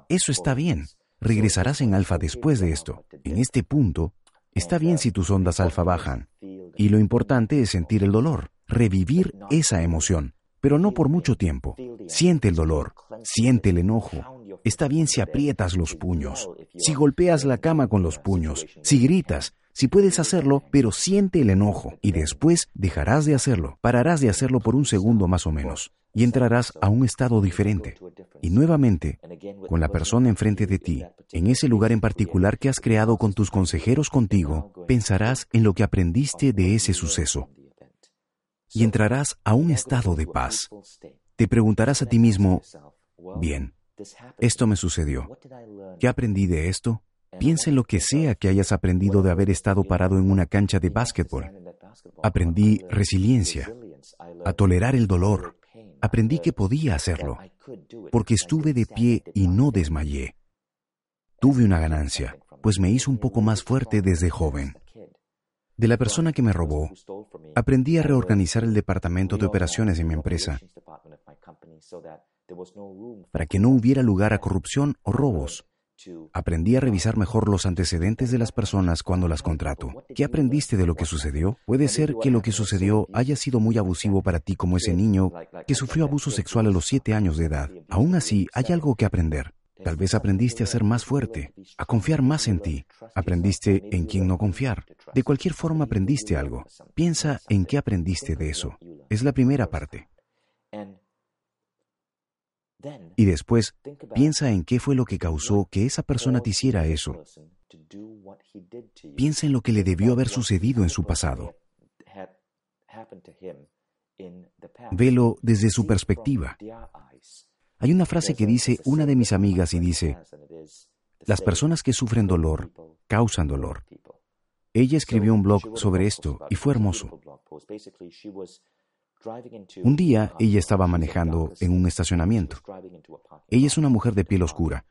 Eso está bien. Regresarás en alfa después de esto. En este punto, está bien si tus ondas alfa bajan. Y lo importante es sentir el dolor, revivir esa emoción pero no por mucho tiempo. Siente el dolor, siente el enojo. Está bien si aprietas los puños, si golpeas la cama con los puños, si gritas, si puedes hacerlo, pero siente el enojo y después dejarás de hacerlo, pararás de hacerlo por un segundo más o menos y entrarás a un estado diferente. Y nuevamente, con la persona enfrente de ti, en ese lugar en particular que has creado con tus consejeros contigo, pensarás en lo que aprendiste de ese suceso y entrarás a un estado de paz. Te preguntarás a ti mismo, bien, esto me sucedió. ¿Qué aprendí de esto? Piensa en lo que sea que hayas aprendido de haber estado parado en una cancha de básquetbol. Aprendí resiliencia, a tolerar el dolor. Aprendí que podía hacerlo, porque estuve de pie y no desmayé. Tuve una ganancia, pues me hizo un poco más fuerte desde joven. De la persona que me robó, aprendí a reorganizar el departamento de operaciones de mi empresa para que no hubiera lugar a corrupción o robos. Aprendí a revisar mejor los antecedentes de las personas cuando las contrato. ¿Qué aprendiste de lo que sucedió? Puede ser que lo que sucedió haya sido muy abusivo para ti como ese niño que sufrió abuso sexual a los siete años de edad. Aún así, hay algo que aprender. Tal vez aprendiste a ser más fuerte, a confiar más en ti. Aprendiste en quién no confiar. De cualquier forma aprendiste algo. Piensa en qué aprendiste de eso. Es la primera parte. Y después, piensa en qué fue lo que causó que esa persona te hiciera eso. Piensa en lo que le debió haber sucedido en su pasado. Velo desde su perspectiva. Hay una frase que dice una de mis amigas y dice, las personas que sufren dolor causan dolor. Ella escribió un blog sobre esto y fue hermoso. Un día ella estaba manejando en un estacionamiento. Ella es una mujer de piel oscura.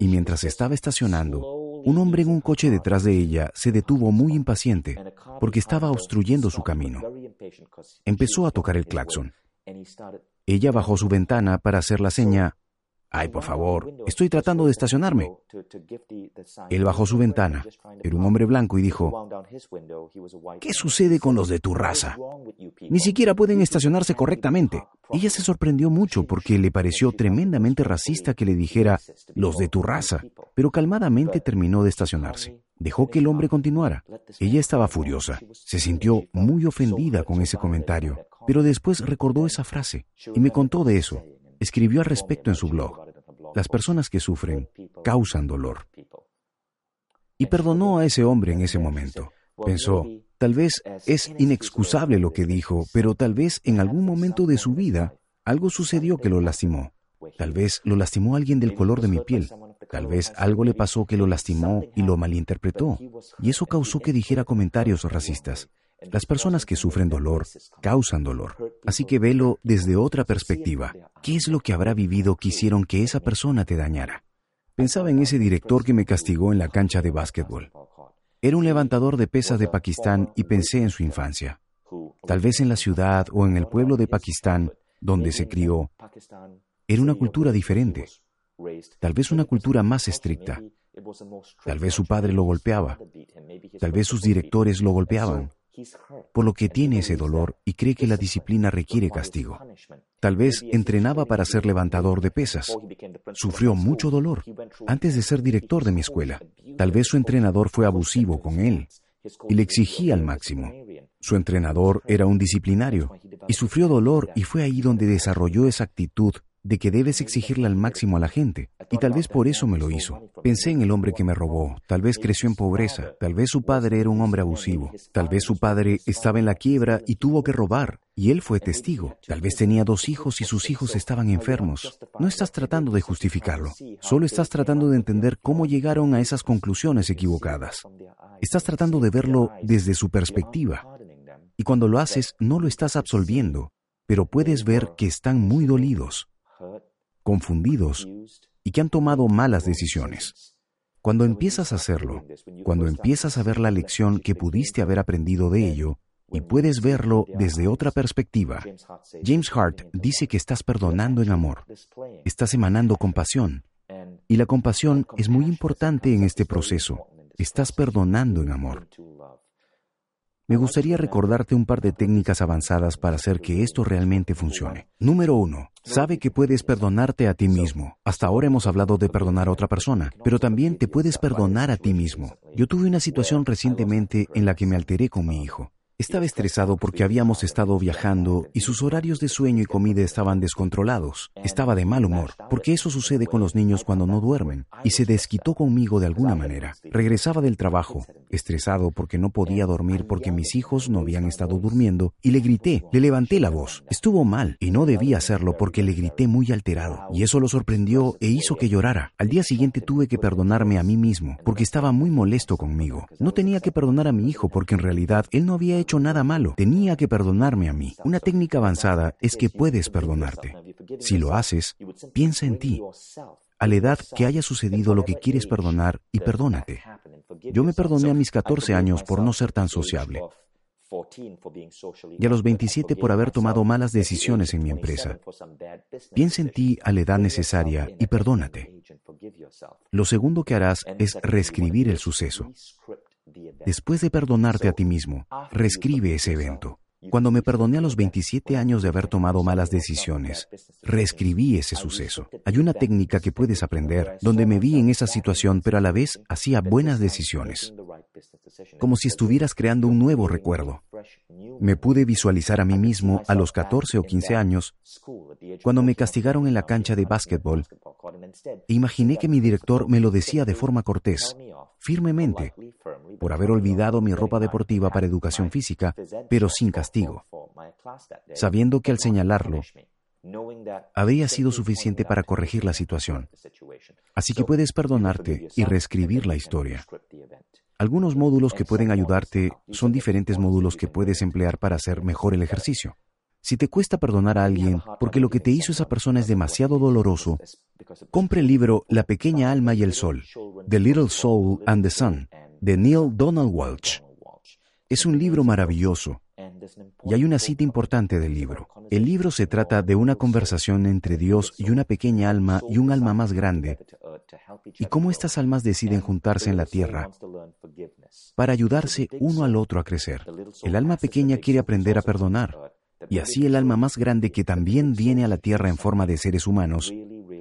Y mientras estaba estacionando, un hombre en un coche detrás de ella se detuvo muy impaciente porque estaba obstruyendo su camino. Empezó a tocar el claxon. Ella bajó su ventana para hacer la seña Ay, por favor, estoy tratando de estacionarme. Él bajó su ventana. Era un hombre blanco y dijo, ¿qué sucede con los de tu raza? Ni siquiera pueden estacionarse correctamente. Ella se sorprendió mucho porque le pareció tremendamente racista que le dijera, los de tu raza, pero calmadamente terminó de estacionarse. Dejó que el hombre continuara. Ella estaba furiosa. Se sintió muy ofendida con ese comentario, pero después recordó esa frase y me contó de eso. Escribió al respecto en su blog. Las personas que sufren causan dolor. Y perdonó a ese hombre en ese momento. Pensó, tal vez es inexcusable lo que dijo, pero tal vez en algún momento de su vida algo sucedió que lo lastimó. Tal vez lo lastimó alguien del color de mi piel. Tal vez algo le pasó que lo lastimó y lo malinterpretó. Y eso causó que dijera comentarios racistas. Las personas que sufren dolor causan dolor. Así que velo desde otra perspectiva. ¿Qué es lo que habrá vivido que hicieron que esa persona te dañara? Pensaba en ese director que me castigó en la cancha de básquetbol. Era un levantador de pesas de Pakistán y pensé en su infancia. Tal vez en la ciudad o en el pueblo de Pakistán donde se crió, era una cultura diferente. Tal vez una cultura más estricta. Tal vez su padre lo golpeaba. Tal vez sus directores lo golpeaban. Por lo que tiene ese dolor y cree que la disciplina requiere castigo. Tal vez entrenaba para ser levantador de pesas. Sufrió mucho dolor antes de ser director de mi escuela. Tal vez su entrenador fue abusivo con él y le exigía al máximo. Su entrenador era un disciplinario y sufrió dolor y fue ahí donde desarrolló esa actitud de que debes exigirle al máximo a la gente, y tal vez por eso me lo hizo. Pensé en el hombre que me robó, tal vez creció en pobreza, tal vez su padre era un hombre abusivo, tal vez su padre estaba en la quiebra y tuvo que robar, y él fue testigo, tal vez tenía dos hijos y sus hijos estaban enfermos. No estás tratando de justificarlo, solo estás tratando de entender cómo llegaron a esas conclusiones equivocadas. Estás tratando de verlo desde su perspectiva. Y cuando lo haces, no lo estás absolviendo, pero puedes ver que están muy dolidos confundidos y que han tomado malas decisiones. Cuando empiezas a hacerlo, cuando empiezas a ver la lección que pudiste haber aprendido de ello, y puedes verlo desde otra perspectiva, James Hart dice que estás perdonando en amor, estás emanando compasión, y la compasión es muy importante en este proceso, estás perdonando en amor. Me gustaría recordarte un par de técnicas avanzadas para hacer que esto realmente funcione. Número uno, sabe que puedes perdonarte a ti mismo. Hasta ahora hemos hablado de perdonar a otra persona, pero también te puedes perdonar a ti mismo. Yo tuve una situación recientemente en la que me alteré con mi hijo. Estaba estresado porque habíamos estado viajando y sus horarios de sueño y comida estaban descontrolados. Estaba de mal humor, porque eso sucede con los niños cuando no duermen, y se desquitó conmigo de alguna manera. Regresaba del trabajo, estresado porque no podía dormir porque mis hijos no habían estado durmiendo, y le grité, le levanté la voz. Estuvo mal, y no debía hacerlo porque le grité muy alterado, y eso lo sorprendió e hizo que llorara. Al día siguiente tuve que perdonarme a mí mismo, porque estaba muy molesto conmigo. No tenía que perdonar a mi hijo porque en realidad él no había hecho nada malo, tenía que perdonarme a mí. Una técnica avanzada es que puedes perdonarte. Si lo haces, piensa en ti, a la edad que haya sucedido lo que quieres perdonar y perdónate. Yo me perdoné a mis 14 años por no ser tan sociable y a los 27 por haber tomado malas decisiones en mi empresa. Piensa en ti a la edad necesaria y perdónate. Lo segundo que harás es reescribir el suceso. Después de perdonarte a ti mismo, reescribe ese evento. Cuando me perdoné a los 27 años de haber tomado malas decisiones, reescribí ese suceso. Hay una técnica que puedes aprender donde me vi en esa situación, pero a la vez hacía buenas decisiones. Como si estuvieras creando un nuevo recuerdo. Me pude visualizar a mí mismo a los 14 o 15 años cuando me castigaron en la cancha de básquetbol e imaginé que mi director me lo decía de forma cortés, firmemente, por haber olvidado mi ropa deportiva para educación física, pero sin castigo, sabiendo que al señalarlo, había sido suficiente para corregir la situación. Así que puedes perdonarte y reescribir la historia. Algunos módulos que pueden ayudarte son diferentes módulos que puedes emplear para hacer mejor el ejercicio. Si te cuesta perdonar a alguien porque lo que te hizo esa persona es demasiado doloroso, compre el libro La pequeña alma y el sol, The Little Soul and the Sun, de Neil Donald Walsh. Es un libro maravilloso y hay una cita importante del libro. El libro se trata de una conversación entre Dios y una pequeña alma y un alma más grande, y cómo estas almas deciden juntarse en la tierra para ayudarse uno al otro a crecer. El alma pequeña quiere aprender a perdonar, y así el alma más grande que también viene a la tierra en forma de seres humanos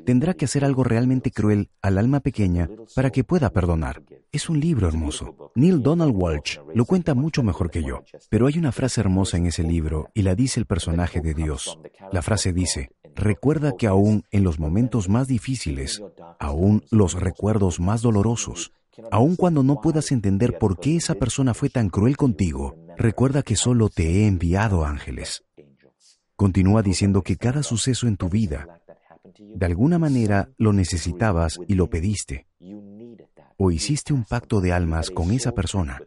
tendrá que hacer algo realmente cruel al alma pequeña para que pueda perdonar. Es un libro hermoso. Neil Donald Walsh lo cuenta mucho mejor que yo, pero hay una frase hermosa en ese libro y la dice el personaje de Dios. La frase dice, recuerda que aún en los momentos más difíciles, aún los recuerdos más dolorosos, aun cuando no puedas entender por qué esa persona fue tan cruel contigo, recuerda que solo te he enviado ángeles. Continúa diciendo que cada suceso en tu vida de alguna manera lo necesitabas y lo pediste. O hiciste un pacto de almas con esa persona,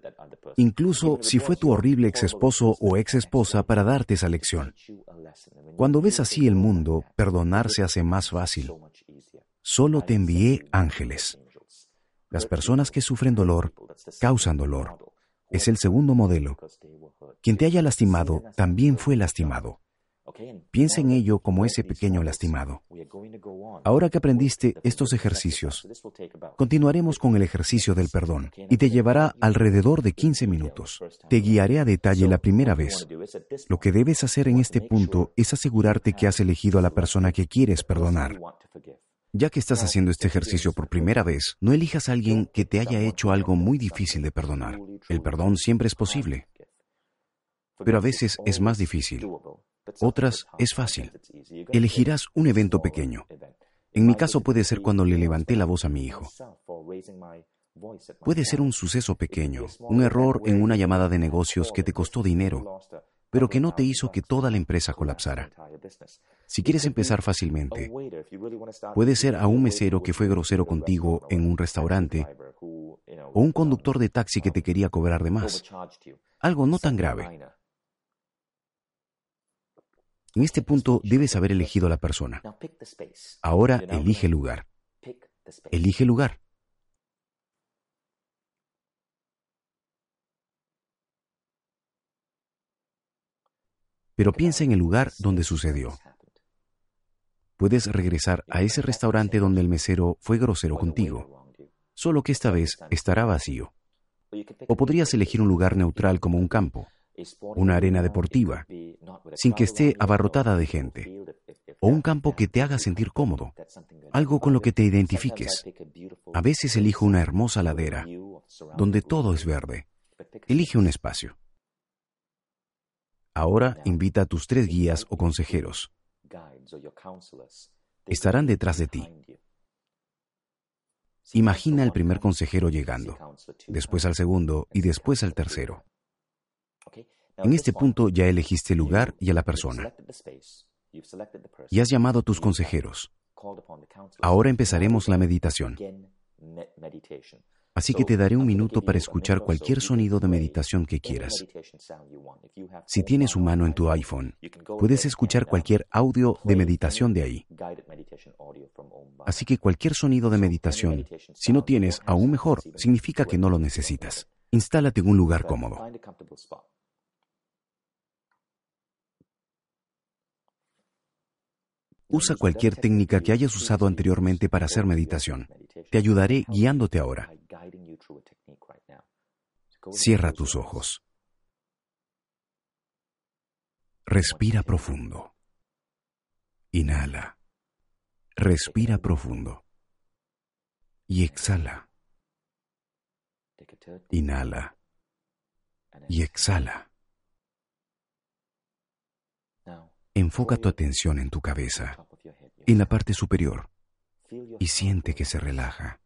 incluso si fue tu horrible ex esposo o ex esposa para darte esa lección. Cuando ves así el mundo, perdonar se hace más fácil. Solo te envié ángeles. Las personas que sufren dolor causan dolor. Es el segundo modelo. Quien te haya lastimado también fue lastimado. Piensa en ello como ese pequeño lastimado. Ahora que aprendiste estos ejercicios, continuaremos con el ejercicio del perdón y te llevará alrededor de 15 minutos. Te guiaré a detalle la primera vez. Lo que debes hacer en este punto es asegurarte que has elegido a la persona que quieres perdonar. Ya que estás haciendo este ejercicio por primera vez, no elijas a alguien que te haya hecho algo muy difícil de perdonar. El perdón siempre es posible, pero a veces es más difícil. Otras es fácil. Elegirás un evento pequeño. En mi caso puede ser cuando le levanté la voz a mi hijo. Puede ser un suceso pequeño, un error en una llamada de negocios que te costó dinero, pero que no te hizo que toda la empresa colapsara. Si quieres empezar fácilmente, puede ser a un mesero que fue grosero contigo en un restaurante o un conductor de taxi que te quería cobrar de más. Algo no tan grave. En este punto debes haber elegido a la persona. Ahora elige lugar. Elige lugar. Pero piensa en el lugar donde sucedió. Puedes regresar a ese restaurante donde el mesero fue grosero contigo, solo que esta vez estará vacío. O podrías elegir un lugar neutral como un campo, una arena deportiva, sin que esté abarrotada de gente, o un campo que te haga sentir cómodo, algo con lo que te identifiques. A veces elijo una hermosa ladera, donde todo es verde. Elige un espacio. Ahora invita a tus tres guías o consejeros. Estarán detrás de ti. Imagina el primer consejero llegando, después al segundo y después al tercero. En este punto ya elegiste el lugar y a la persona. Y has llamado a tus consejeros. Ahora empezaremos la meditación. Así que te daré un minuto para escuchar cualquier sonido de meditación que quieras. Si tienes un mano en tu iPhone, puedes escuchar cualquier audio de meditación de ahí. Así que cualquier sonido de meditación, si no tienes, aún mejor, significa que no lo necesitas. Instálate en un lugar cómodo. Usa cualquier técnica que hayas usado anteriormente para hacer meditación. Te ayudaré guiándote ahora. Cierra tus ojos. Respira profundo. Inhala. Respira profundo. Y exhala. Inhala. Y exhala. Enfoca tu atención en tu cabeza, en la parte superior, y siente que se relaja.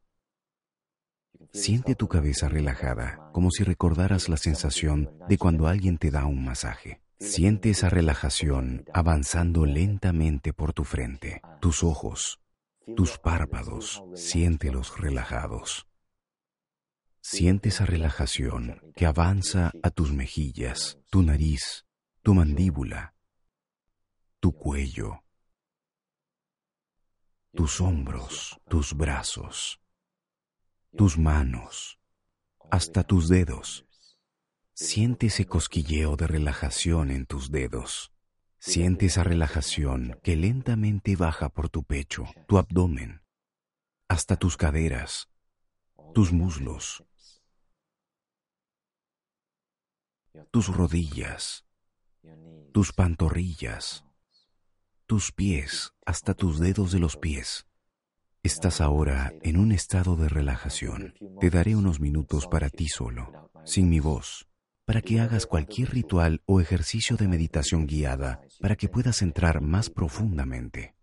Siente tu cabeza relajada, como si recordaras la sensación de cuando alguien te da un masaje. Siente esa relajación avanzando lentamente por tu frente, tus ojos, tus párpados, siéntelos relajados. Siente esa relajación que avanza a tus mejillas, tu nariz, tu mandíbula, tu cuello, tus hombros, tus brazos, tus manos, hasta tus dedos. Siente ese cosquilleo de relajación en tus dedos. Siente esa relajación que lentamente baja por tu pecho, tu abdomen, hasta tus caderas, tus muslos, tus rodillas, tus pantorrillas, tus pies hasta tus dedos de los pies. Estás ahora en un estado de relajación. Te daré unos minutos para ti solo, sin mi voz, para que hagas cualquier ritual o ejercicio de meditación guiada para que puedas entrar más profundamente.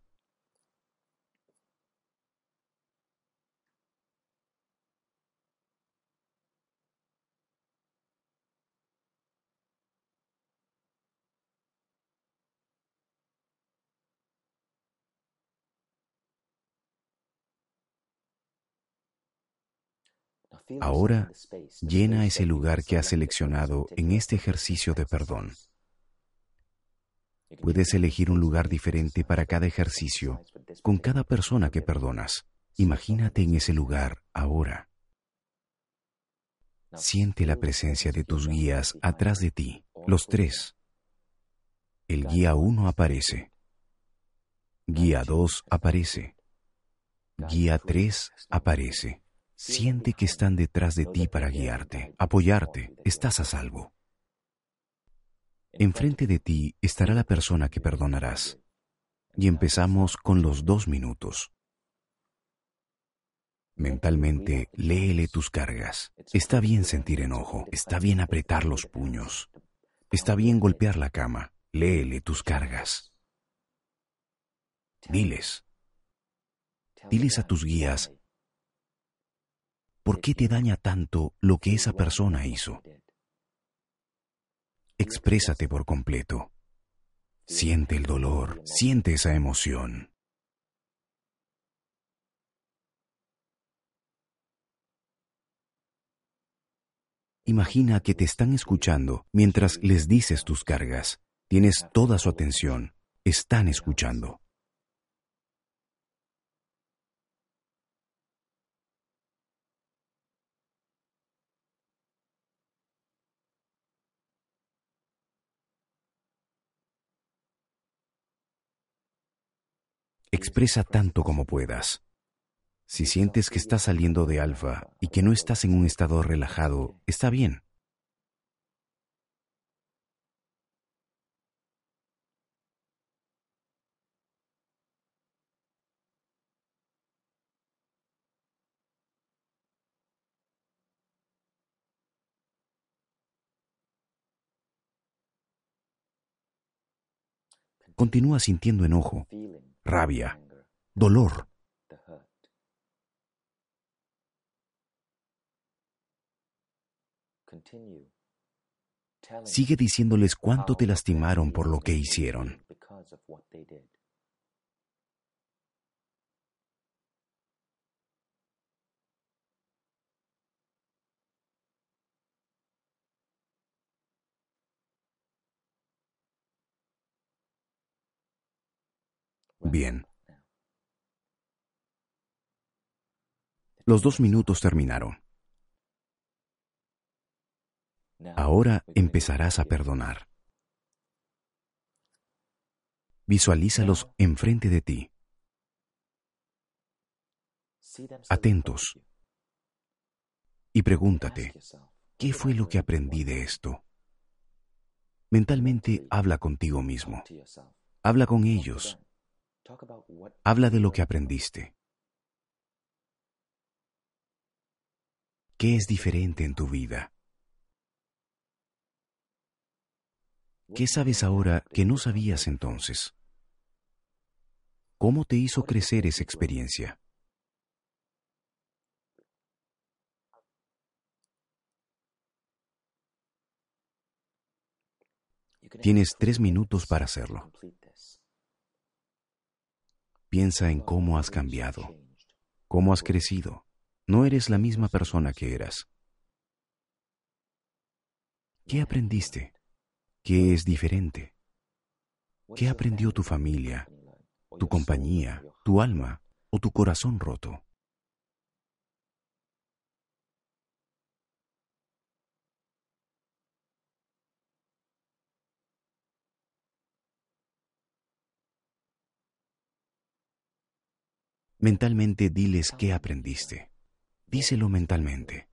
Ahora llena ese lugar que has seleccionado en este ejercicio de perdón. Puedes elegir un lugar diferente para cada ejercicio, con cada persona que perdonas. Imagínate en ese lugar ahora. Siente la presencia de tus guías atrás de ti, los tres. el guía 1 aparece. Guía 2 aparece. Guía 3 aparece. Siente que están detrás de ti para guiarte, apoyarte, estás a salvo. Enfrente de ti estará la persona que perdonarás. Y empezamos con los dos minutos. Mentalmente, léele tus cargas. Está bien sentir enojo, está bien apretar los puños, está bien golpear la cama. Léele tus cargas. Diles, diles a tus guías, ¿por qué te daña tanto lo que esa persona hizo? Exprésate por completo. Siente el dolor, siente esa emoción. Imagina que te están escuchando mientras les dices tus cargas. Tienes toda su atención. Están escuchando. Expresa tanto como puedas. Si sientes que estás saliendo de alfa y que no estás en un estado relajado, está bien. Continúa sintiendo enojo, rabia, dolor. Sigue diciéndoles cuánto te lastimaron por lo que hicieron. Bien. Los dos minutos terminaron. Ahora empezarás a perdonar. Visualízalos enfrente de ti. Atentos. Y pregúntate, ¿qué fue lo que aprendí de esto? Mentalmente habla contigo mismo. Habla con ellos. Habla de lo que aprendiste. ¿Qué es diferente en tu vida? ¿Qué sabes ahora que no sabías entonces? ¿Cómo te hizo crecer esa experiencia? Tienes tres minutos para hacerlo. Piensa en cómo has cambiado, cómo has crecido. No eres la misma persona que eras. ¿Qué aprendiste? ¿Qué es diferente? ¿Qué aprendió tu familia, tu compañía, tu alma o tu corazón roto? Mentalmente diles qué aprendiste. Díselo mentalmente.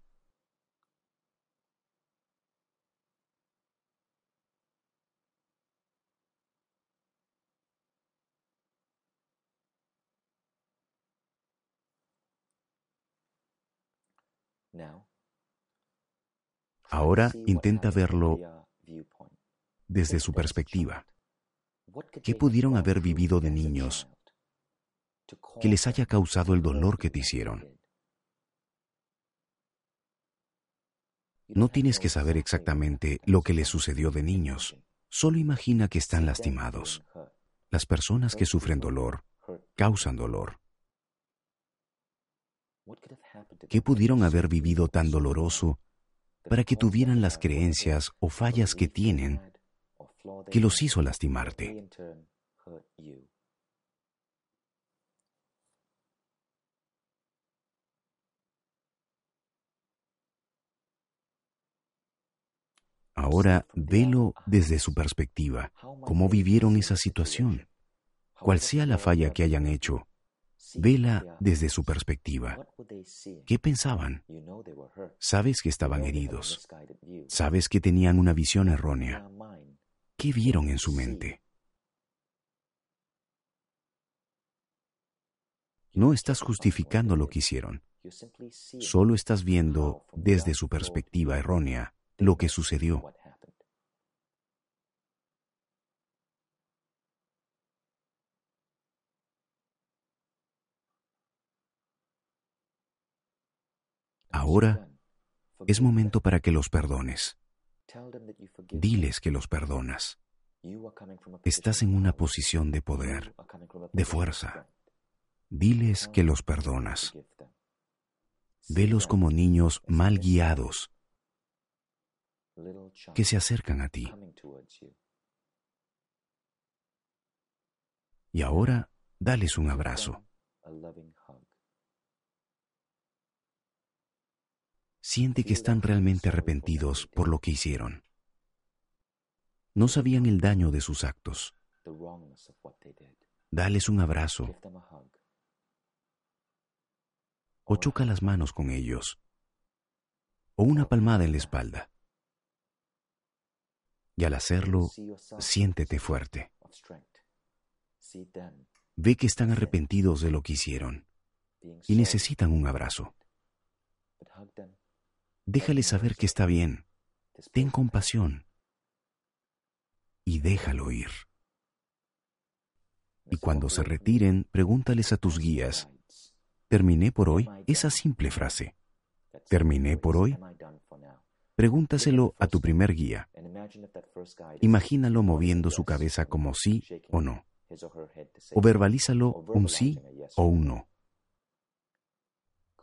Ahora intenta verlo desde su perspectiva. ¿Qué pudieron haber vivido de niños que les haya causado el dolor que te hicieron? No tienes que saber exactamente lo que les sucedió de niños. Solo imagina que están lastimados. Las personas que sufren dolor causan dolor. ¿Qué pudieron haber vivido tan doloroso para que tuvieran las creencias o fallas que tienen que los hizo lastimarte? Ahora velo desde su perspectiva, cómo vivieron esa situación. Cual sea la falla que hayan hecho, vela desde su perspectiva. ¿Qué pensaban? Sabes que estaban heridos. Sabes que tenían una visión errónea. ¿Qué vieron en su mente? No estás justificando lo que hicieron. Solo estás viendo desde su perspectiva errónea lo que sucedió. Ahora es momento para que los perdones. Diles que los perdonas. Estás en una posición de poder, de fuerza. Diles que los perdonas. Velos como niños mal guiados que se acercan a ti. Y ahora, dales un abrazo. Siente que están realmente arrepentidos por lo que hicieron. No sabían el daño de sus actos. Dales un abrazo o choca las manos con ellos o una palmada en la espalda. Y al hacerlo, siéntete fuerte. Ve que están arrepentidos de lo que hicieron y necesitan un abrazo. Déjales saber que está bien. Ten compasión y déjalo ir. Y cuando se retiren, pregúntales a tus guías, ¿terminé por hoy? Esa simple frase. ¿Terminé por hoy? Pregúntaselo a tu primer guía. Imagínalo moviendo su cabeza como sí o no. O verbalízalo un sí o un no.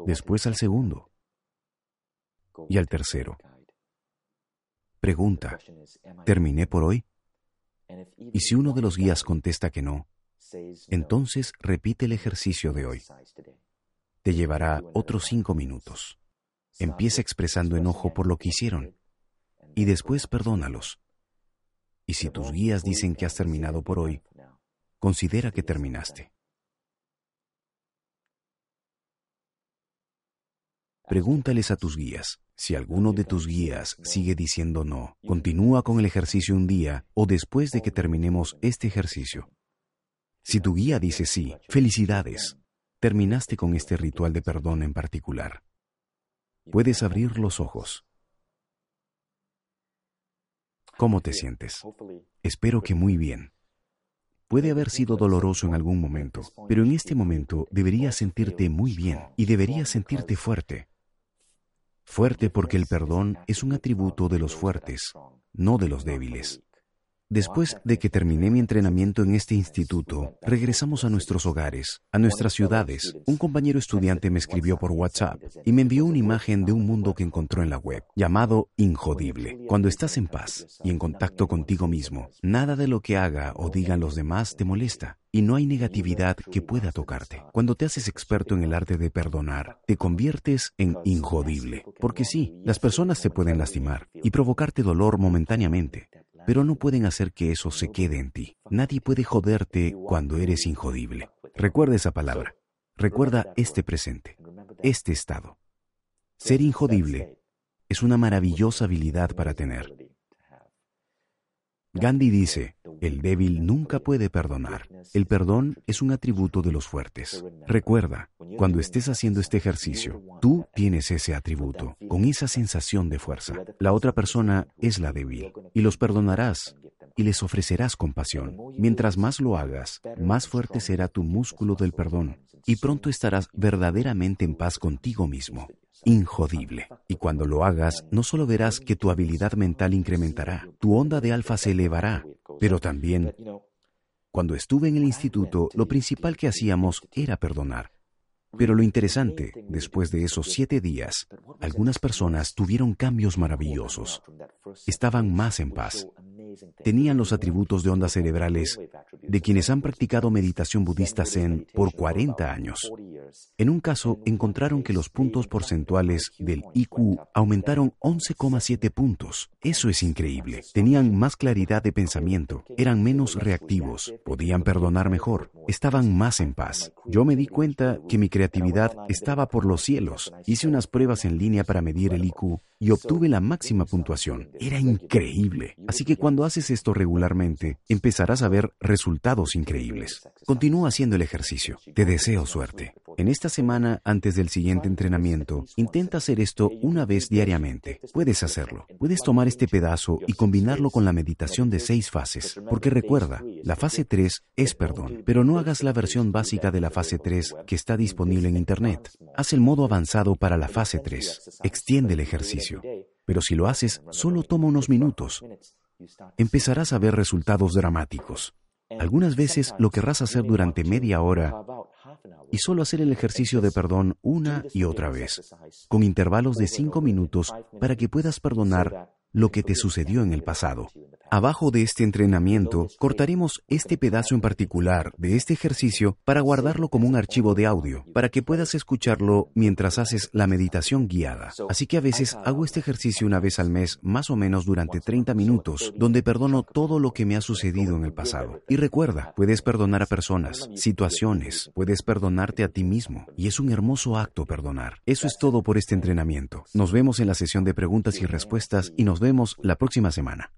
Después al segundo. Y al tercero. Pregunta, ¿terminé por hoy? Y si uno de los guías contesta que no, entonces repite el ejercicio de hoy. Te llevará otros cinco minutos. Empieza expresando enojo por lo que hicieron y después perdónalos. Y si tus guías dicen que has terminado por hoy, considera que terminaste. Pregúntales a tus guías. Si alguno de tus guías sigue diciendo no, continúa con el ejercicio un día o después de que terminemos este ejercicio. Si tu guía dice sí, felicidades. Terminaste con este ritual de perdón en particular. Puedes abrir los ojos. ¿Cómo te sientes? Espero que muy bien. Puede haber sido doloroso en algún momento, pero en este momento deberías sentirte muy bien y deberías sentirte fuerte. Fuerte porque el perdón es un atributo de los fuertes, no de los débiles. Después de que terminé mi entrenamiento en este instituto, regresamos a nuestros hogares, a nuestras ciudades. Un compañero estudiante me escribió por WhatsApp y me envió una imagen de un mundo que encontró en la web, llamado Injodible. Cuando estás en paz y en contacto contigo mismo, nada de lo que haga o digan los demás te molesta y no hay negatividad que pueda tocarte. Cuando te haces experto en el arte de perdonar, te conviertes en injodible. Porque sí, las personas te pueden lastimar y provocarte dolor momentáneamente, pero no pueden hacer que eso se quede en ti. Nadie puede joderte cuando eres injodible. Recuerda esa palabra. Recuerda este presente, este estado. Ser injodible es una maravillosa habilidad para tener. Gandhi dice, el débil nunca puede perdonar. El perdón es un atributo de los fuertes. Recuerda, cuando estés haciendo este ejercicio, tú tienes ese atributo, con esa sensación de fuerza. La otra persona es la débil, y los perdonarás y les ofrecerás compasión. Mientras más lo hagas, más fuerte será tu músculo del perdón, y pronto estarás verdaderamente en paz contigo mismo injodible. Y cuando lo hagas, no solo verás que tu habilidad mental incrementará, tu onda de alfa se elevará, pero también, cuando estuve en el instituto, lo principal que hacíamos era perdonar. Pero lo interesante, después de esos siete días, algunas personas tuvieron cambios maravillosos. Estaban más en paz. Tenían los atributos de ondas cerebrales de quienes han practicado meditación budista Zen por 40 años. En un caso, encontraron que los puntos porcentuales del IQ aumentaron 11,7 puntos. Eso es increíble. Tenían más claridad de pensamiento, eran menos reactivos, podían perdonar mejor, estaban más en paz. Yo me di cuenta que mi creatividad estaba por los cielos. Hice unas pruebas en línea para medir el IQ y obtuve la máxima puntuación. Era increíble. Así que cuando haces esto regularmente, empezarás a ver resultados increíbles. Continúa haciendo el ejercicio. Te deseo suerte. En esta semana, antes del siguiente entrenamiento, intenta hacer esto una vez diariamente. Puedes hacerlo. Puedes tomar este pedazo y combinarlo con la meditación de seis fases. Porque recuerda, la fase 3 es perdón, pero no hagas la versión básica de la fase 3 que está disponible en Internet. Haz el modo avanzado para la fase 3. Extiende el ejercicio. Pero si lo haces, solo toma unos minutos. Empezarás a ver resultados dramáticos. Algunas veces lo querrás hacer durante media hora y solo hacer el ejercicio de perdón una y otra vez, con intervalos de cinco minutos para que puedas perdonar lo que te sucedió en el pasado. Abajo de este entrenamiento cortaremos este pedazo en particular de este ejercicio para guardarlo como un archivo de audio, para que puedas escucharlo mientras haces la meditación guiada. Así que a veces hago este ejercicio una vez al mes, más o menos durante 30 minutos, donde perdono todo lo que me ha sucedido en el pasado. Y recuerda, puedes perdonar a personas, situaciones, puedes perdonarte a ti mismo, y es un hermoso acto perdonar. Eso es todo por este entrenamiento. Nos vemos en la sesión de preguntas y respuestas y nos vemos la próxima semana.